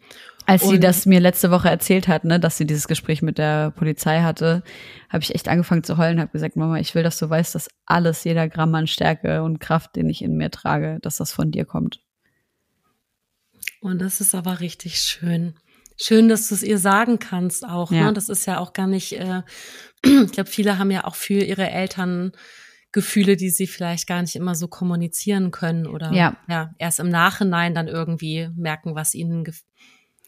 Als und sie das mir letzte Woche erzählt hat, ne, dass sie dieses Gespräch mit der Polizei hatte, habe ich echt angefangen zu heulen, habe gesagt, Mama, ich will, dass du weißt, dass alles, jeder Gramm an Stärke und Kraft, den ich in mir trage, dass das von dir kommt. Und das ist aber richtig schön. Schön, dass du es ihr sagen kannst auch. Ne? Ja. Ne? Das ist ja auch gar nicht, äh, ich glaube, viele haben ja auch für ihre Eltern Gefühle, die sie vielleicht gar nicht immer so kommunizieren können oder ja. ja erst im Nachhinein dann irgendwie merken, was ihnen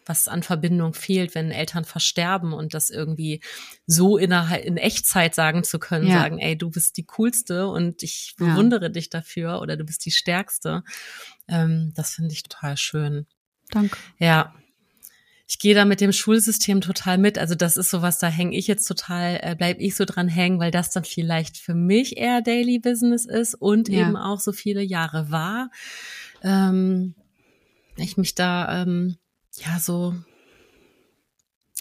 was an Verbindung fehlt, wenn Eltern versterben und das irgendwie so innerhalb in Echtzeit sagen zu können, ja. sagen, ey, du bist die coolste und ich bewundere ja. dich dafür oder du bist die stärkste. Ähm, das finde ich total schön. Danke. Ja. Ich gehe da mit dem Schulsystem total mit. Also das ist sowas, da hänge ich jetzt total, äh, bleib ich so dran hängen, weil das dann vielleicht für mich eher Daily Business ist und ja. eben auch so viele Jahre war. Ähm, ich mich da ähm, ja so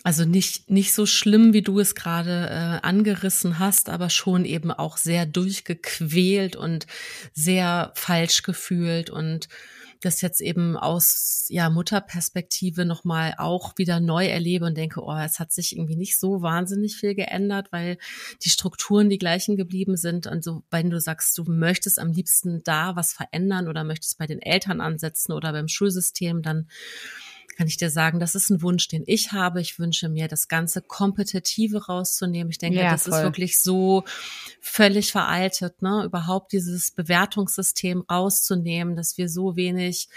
also nicht nicht so schlimm, wie du es gerade äh, angerissen hast, aber schon eben auch sehr durchgequält und sehr falsch gefühlt und das jetzt eben aus ja Mutterperspektive noch mal auch wieder neu erlebe und denke, oh, es hat sich irgendwie nicht so wahnsinnig viel geändert, weil die Strukturen die gleichen geblieben sind. Und so, wenn du sagst, du möchtest am liebsten da was verändern oder möchtest bei den Eltern ansetzen oder beim Schulsystem, dann kann ich dir sagen, das ist ein Wunsch, den ich habe. Ich wünsche mir, das ganze Kompetitive rauszunehmen. Ich denke, ja, das voll. ist wirklich so völlig veraltet, ne? Überhaupt dieses Bewertungssystem rauszunehmen, dass wir so wenig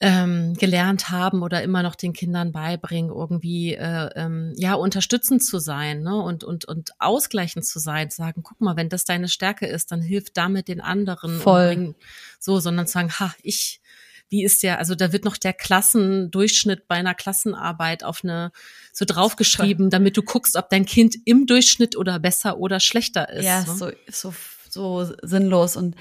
ähm, gelernt haben oder immer noch den Kindern beibringen, irgendwie äh, ähm, ja unterstützend zu sein ne? und und und ausgleichend zu sein, zu sagen, guck mal, wenn das deine Stärke ist, dann hilft damit den anderen. Voll. Bring, so, sondern zu sagen, ha, ich wie ist der, also da wird noch der Klassendurchschnitt bei einer Klassenarbeit auf eine so draufgeschrieben, damit du guckst, ob dein Kind im Durchschnitt oder besser oder schlechter ist. Ja, ne? so, so, so sinnlos und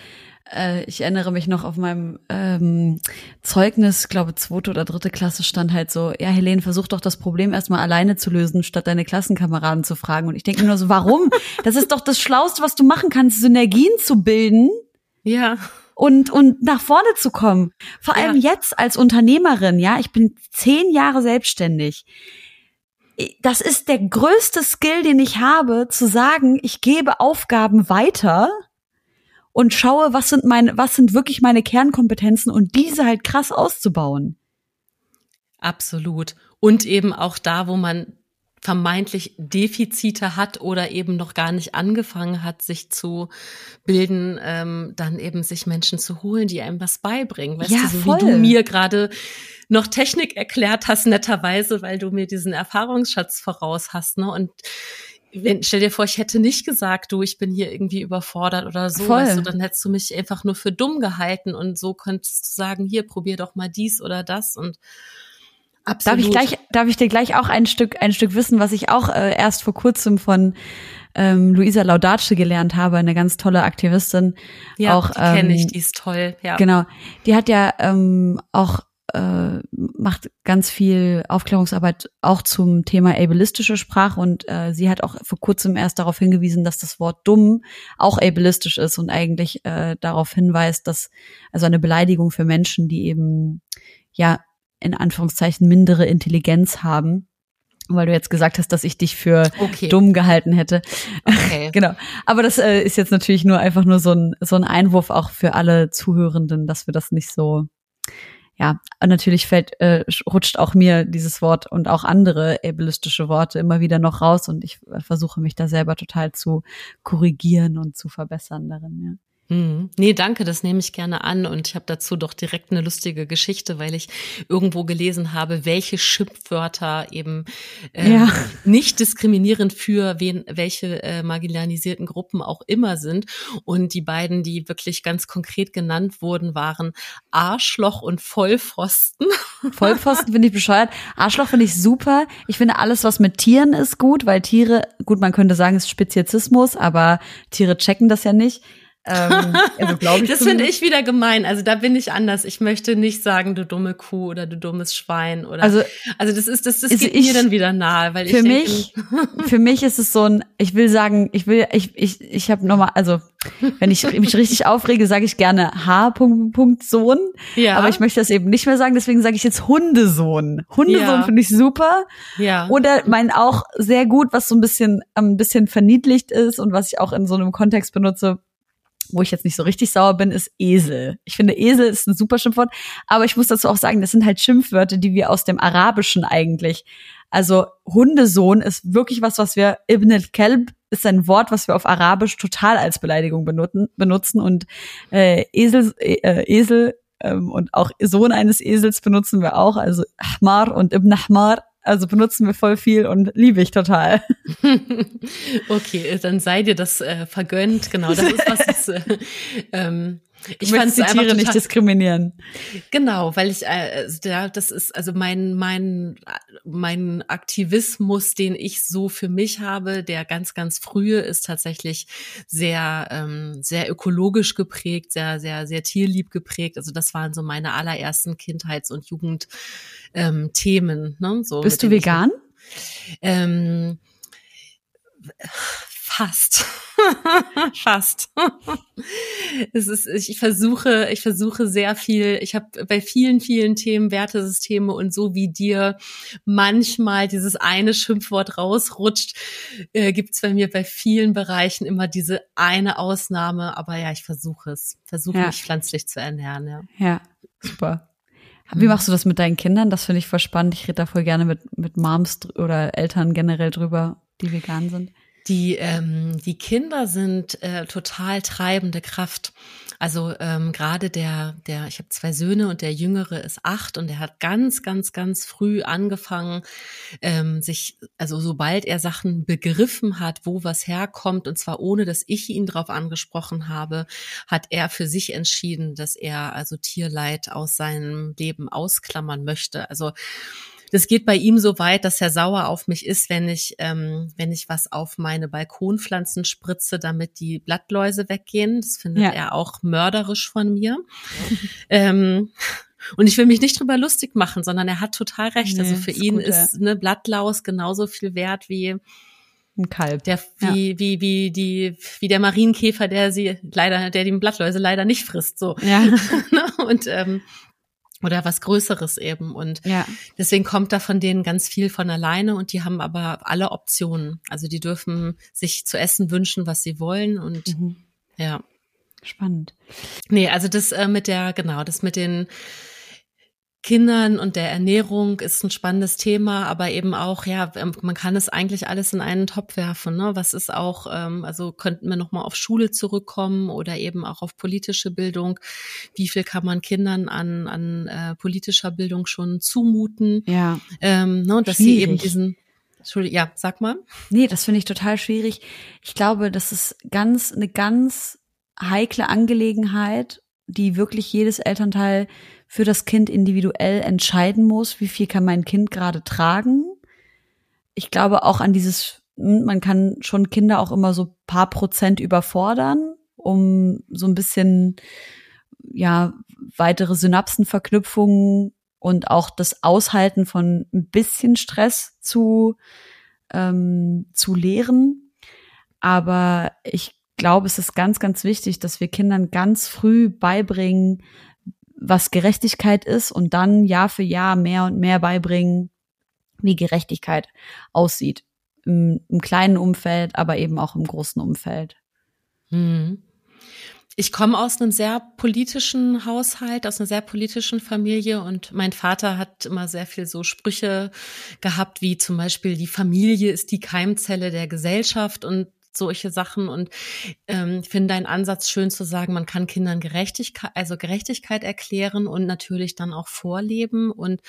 äh, ich erinnere mich noch auf meinem ähm, Zeugnis, glaube zweite oder dritte Klasse stand halt so, ja, Helene, versuch doch das Problem erstmal alleine zu lösen, statt deine Klassenkameraden zu fragen. Und ich denke mir nur so, warum? Das ist doch das Schlauste, was du machen kannst, Synergien zu bilden. Ja. Und, und nach vorne zu kommen. Vor allem ja. jetzt als Unternehmerin, ja, ich bin zehn Jahre selbstständig das ist der größte Skill, den ich habe, zu sagen, ich gebe Aufgaben weiter und schaue, was sind meine, was sind wirklich meine Kernkompetenzen und diese halt krass auszubauen. Absolut. Und eben auch da, wo man vermeintlich Defizite hat oder eben noch gar nicht angefangen hat, sich zu bilden, ähm, dann eben sich Menschen zu holen, die einem was beibringen. Weißt ja, du, so voll. wie du mir gerade noch Technik erklärt hast, netterweise, weil du mir diesen Erfahrungsschatz voraus hast. Ne? Und wenn, stell dir vor, ich hätte nicht gesagt, du, ich bin hier irgendwie überfordert oder so, Voll. weißt du, dann hättest du mich einfach nur für dumm gehalten und so könntest du sagen, hier, probier doch mal dies oder das und Absolut. Darf ich gleich, darf ich dir gleich auch ein Stück, ein Stück wissen, was ich auch äh, erst vor kurzem von ähm, Luisa Laudace gelernt habe, eine ganz tolle Aktivistin. Ja, auch, die kenne ähm, ich, die ist toll. Ja. Genau, die hat ja ähm, auch äh, macht ganz viel Aufklärungsarbeit auch zum Thema ableistische Sprache und äh, sie hat auch vor kurzem erst darauf hingewiesen, dass das Wort dumm auch ableistisch ist und eigentlich äh, darauf hinweist, dass also eine Beleidigung für Menschen, die eben ja in Anführungszeichen mindere Intelligenz haben weil du jetzt gesagt hast, dass ich dich für okay. dumm gehalten hätte. Okay. genau. Aber das äh, ist jetzt natürlich nur einfach nur so ein, so ein Einwurf auch für alle Zuhörenden, dass wir das nicht so ja, natürlich fällt, äh, rutscht auch mir dieses Wort und auch andere ableistische Worte immer wieder noch raus und ich äh, versuche mich da selber total zu korrigieren und zu verbessern darin, ja. Hm. Nee, danke, das nehme ich gerne an. Und ich habe dazu doch direkt eine lustige Geschichte, weil ich irgendwo gelesen habe, welche Schimpfwörter eben äh, ja. nicht diskriminierend für wen, welche äh, marginalisierten Gruppen auch immer sind. Und die beiden, die wirklich ganz konkret genannt wurden, waren Arschloch und Vollpfosten. Vollpfosten finde ich bescheuert. Arschloch finde ich super. Ich finde alles, was mit Tieren ist, gut, weil Tiere, gut, man könnte sagen, es ist Speziesismus, aber Tiere checken das ja nicht. Ähm, also glaube ich. das finde ich wieder gemein. Also da bin ich anders. Ich möchte nicht sagen, du dumme Kuh oder du dummes Schwein oder. Also, also das ist, das, das geht ich, mir dann wieder nahe, weil für ich mich, für mich ist es so ein, ich will sagen, ich will, ich, ich, ich habe nochmal, also wenn ich mich richtig aufrege, sage ich gerne H. Punkt, Punkt Sohn. Ja. Aber ich möchte das eben nicht mehr sagen, deswegen sage ich jetzt Hundesohn. Hundesohn ja. finde ich super. Ja. Oder mein auch sehr gut, was so ein bisschen, ein bisschen verniedlicht ist und was ich auch in so einem Kontext benutze wo ich jetzt nicht so richtig sauer bin, ist Esel. Ich finde, Esel ist ein super Schimpfwort, aber ich muss dazu auch sagen, das sind halt Schimpfwörter, die wir aus dem Arabischen eigentlich. Also Hundesohn ist wirklich was, was wir Ibn al-Kelb ist ein Wort, was wir auf Arabisch total als Beleidigung benutzen, benutzen und äh, Esel, äh, Esel ähm, und auch Sohn eines Esels benutzen wir auch, also Ahmar und Ibn Ahmar also benutzen wir voll viel und liebe ich total. okay, dann sei dir das äh, vergönnt. Genau, das ist was. Ist, äh, ähm, ich fand die Tiere nicht diskriminieren. Genau, weil ich äh, ja, das ist also mein mein mein Aktivismus, den ich so für mich habe, der ganz ganz frühe ist tatsächlich sehr ähm, sehr ökologisch geprägt, sehr sehr sehr tierlieb geprägt. Also das waren so meine allerersten Kindheits- und Jugendthemen. Ähm, ne? So Bist du vegan? Ich, ähm, Fast. Fast. es ist, ich versuche, ich versuche sehr viel, ich habe bei vielen, vielen Themen Wertesysteme und so wie dir manchmal dieses eine Schimpfwort rausrutscht, äh, gibt's bei mir bei vielen Bereichen immer diese eine Ausnahme. Aber ja, ich versuche es. Versuche ja. mich pflanzlich zu ernähren, ja. Ja, super. Wie mhm. machst du das mit deinen Kindern? Das finde ich voll spannend. Ich rede da voll gerne mit, mit Moms oder Eltern generell drüber, die vegan sind. Die, ähm, die Kinder sind äh, total treibende Kraft. Also ähm, gerade der, der, ich habe zwei Söhne und der Jüngere ist acht und der hat ganz, ganz, ganz früh angefangen, ähm, sich, also sobald er Sachen begriffen hat, wo was herkommt, und zwar ohne, dass ich ihn darauf angesprochen habe, hat er für sich entschieden, dass er also Tierleid aus seinem Leben ausklammern möchte. Also das geht bei ihm so weit, dass er sauer auf mich ist, wenn ich, ähm, wenn ich was auf meine Balkonpflanzen spritze, damit die Blattläuse weggehen. Das findet ja. er auch mörderisch von mir. ähm, und ich will mich nicht drüber lustig machen, sondern er hat total recht. Also nee, also für ist ihn gut, ist eine Blattlaus genauso viel wert wie ein Kalb. Der, wie, ja. wie, wie, die, wie der Marienkäfer, der sie leider, der die Blattläuse leider nicht frisst, so. Ja. und, ähm, oder was Größeres eben. Und ja. deswegen kommt da von denen ganz viel von alleine und die haben aber alle Optionen. Also die dürfen sich zu essen wünschen, was sie wollen und mhm. ja. Spannend. Nee, also das äh, mit der, genau, das mit den Kindern und der Ernährung ist ein spannendes Thema, aber eben auch, ja, ähm, man kann es eigentlich alles in einen Topf werfen. Ne? Was ist auch, ähm, also könnten wir nochmal auf Schule zurückkommen oder eben auch auf politische Bildung. Wie viel kann man Kindern an, an äh, politischer Bildung schon zumuten? Ja. Ähm, ne, dass schwierig. sie eben diesen Entschuldigung, ja, sag mal. Nee, das finde ich total schwierig. Ich glaube, das ist ganz, eine ganz heikle Angelegenheit, die wirklich jedes Elternteil für das Kind individuell entscheiden muss, wie viel kann mein Kind gerade tragen. Ich glaube auch an dieses, hm, man kann schon Kinder auch immer so paar Prozent überfordern, um so ein bisschen, ja, weitere Synapsenverknüpfungen und auch das Aushalten von ein bisschen Stress zu, ähm, zu lehren. Aber ich glaube, es ist ganz, ganz wichtig, dass wir Kindern ganz früh beibringen, was Gerechtigkeit ist und dann Jahr für Jahr mehr und mehr beibringen, wie Gerechtigkeit aussieht. Im, im kleinen Umfeld, aber eben auch im großen Umfeld. Hm. Ich komme aus einem sehr politischen Haushalt, aus einer sehr politischen Familie und mein Vater hat immer sehr viel so Sprüche gehabt, wie zum Beispiel die Familie ist die Keimzelle der Gesellschaft und solche Sachen und ähm, finde deinen Ansatz schön zu sagen, man kann Kindern Gerechtigkeit, also Gerechtigkeit erklären und natürlich dann auch vorleben und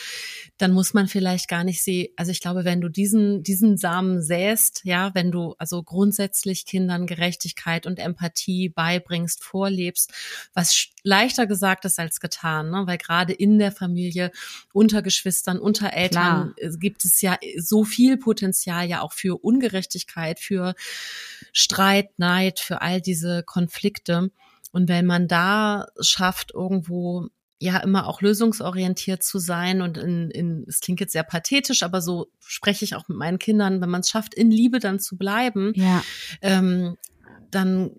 dann muss man vielleicht gar nicht sie, also ich glaube, wenn du diesen diesen Samen säst, ja, wenn du also grundsätzlich Kindern Gerechtigkeit und Empathie beibringst, vorlebst, was leichter gesagt ist als getan, ne? weil gerade in der Familie unter Geschwistern, unter Eltern Klar. gibt es ja so viel Potenzial ja auch für Ungerechtigkeit, für Streit, Neid, für all diese Konflikte. Und wenn man da schafft, irgendwo ja immer auch lösungsorientiert zu sein und in, in es klingt jetzt sehr pathetisch, aber so spreche ich auch mit meinen Kindern, wenn man es schafft, in Liebe dann zu bleiben, ja. ähm, dann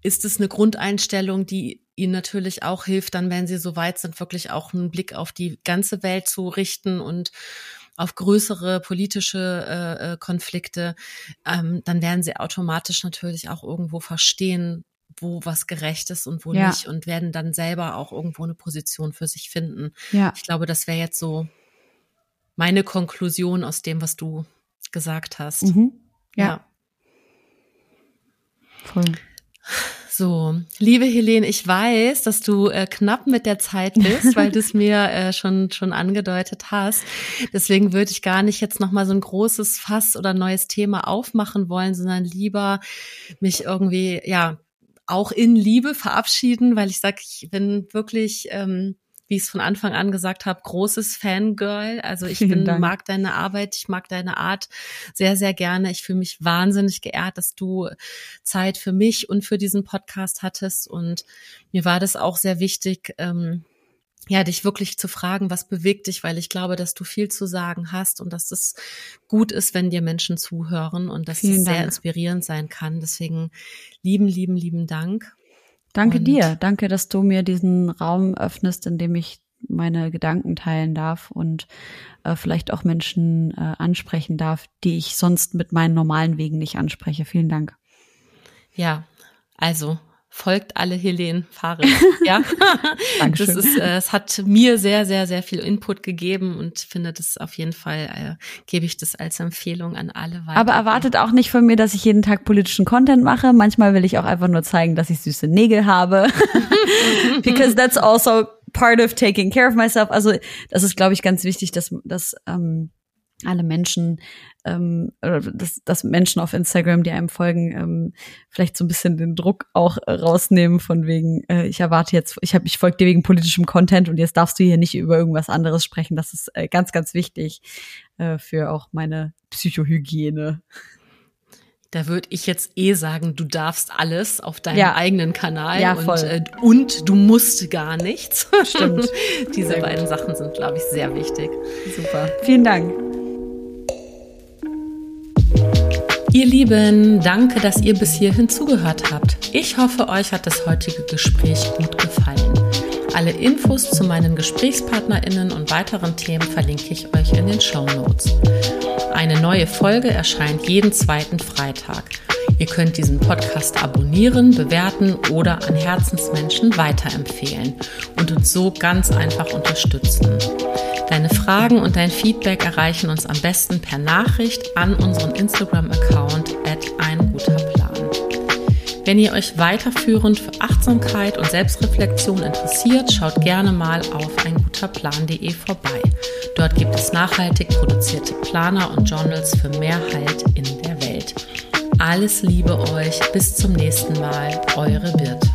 ist es eine Grundeinstellung, die ihnen natürlich auch hilft, dann, wenn sie so weit sind, wirklich auch einen Blick auf die ganze Welt zu richten und auf größere politische äh, äh, Konflikte, ähm, dann werden sie automatisch natürlich auch irgendwo verstehen, wo was gerecht ist und wo ja. nicht und werden dann selber auch irgendwo eine Position für sich finden. Ja. Ich glaube, das wäre jetzt so meine Konklusion aus dem, was du gesagt hast. Mhm. ja. ja. Voll. So, liebe Helene, ich weiß, dass du äh, knapp mit der Zeit bist, weil du es mir äh, schon schon angedeutet hast. Deswegen würde ich gar nicht jetzt noch mal so ein großes Fass oder neues Thema aufmachen wollen, sondern lieber mich irgendwie ja auch in Liebe verabschieden, weil ich sage, ich bin wirklich ähm, wie ich es von Anfang an gesagt habe, großes Fangirl. Also ich bin, mag deine Arbeit, ich mag deine Art sehr, sehr gerne. Ich fühle mich wahnsinnig geehrt, dass du Zeit für mich und für diesen Podcast hattest. Und mir war das auch sehr wichtig, ähm, ja, dich wirklich zu fragen, was bewegt dich, weil ich glaube, dass du viel zu sagen hast und dass es gut ist, wenn dir Menschen zuhören und dass Vielen es sehr Dank. inspirierend sein kann. Deswegen lieben, lieben, lieben Dank. Danke und dir. Danke, dass du mir diesen Raum öffnest, in dem ich meine Gedanken teilen darf und äh, vielleicht auch Menschen äh, ansprechen darf, die ich sonst mit meinen normalen Wegen nicht anspreche. Vielen Dank. Ja, also folgt alle Helene Fares. Ja, Dankeschön. Das ist, äh, es hat mir sehr, sehr, sehr viel Input gegeben und finde das auf jeden Fall, äh, gebe ich das als Empfehlung an alle weiter. Aber erwartet auch nicht von mir, dass ich jeden Tag politischen Content mache. Manchmal will ich auch einfach nur zeigen, dass ich süße Nägel habe. Because that's also part of taking care of myself. Also das ist, glaube ich, ganz wichtig, dass, dass ähm, alle Menschen, ähm, oder dass, dass Menschen auf Instagram, die einem folgen, ähm, vielleicht so ein bisschen den Druck auch äh, rausnehmen von wegen, äh, ich erwarte jetzt, ich habe, ich folge dir wegen politischem Content und jetzt darfst du hier nicht über irgendwas anderes sprechen. Das ist äh, ganz, ganz wichtig äh, für auch meine Psychohygiene. Da würde ich jetzt eh sagen, du darfst alles auf deinem ja. eigenen Kanal ja, voll. Und, äh, und du musst gar nichts. Stimmt. Diese beiden Sachen sind, glaube ich, sehr wichtig. Super. Vielen Dank. Ihr Lieben, danke, dass ihr bis hierhin zugehört habt. Ich hoffe, euch hat das heutige Gespräch gut gefallen. Alle Infos zu meinen GesprächspartnerInnen und weiteren Themen verlinke ich euch in den Show Notes. Eine neue Folge erscheint jeden zweiten Freitag. Ihr könnt diesen Podcast abonnieren, bewerten oder an Herzensmenschen weiterempfehlen und uns so ganz einfach unterstützen. Deine Fragen und dein Feedback erreichen uns am besten per Nachricht an unseren Instagram-Account at ein guter Plan. Wenn ihr euch weiterführend für Achtsamkeit und Selbstreflexion interessiert, schaut gerne mal auf einguterplan.de vorbei. Dort gibt es nachhaltig produzierte Planer und Journals für mehr Halt in der Welt. Alles Liebe euch, bis zum nächsten Mal, eure Birte.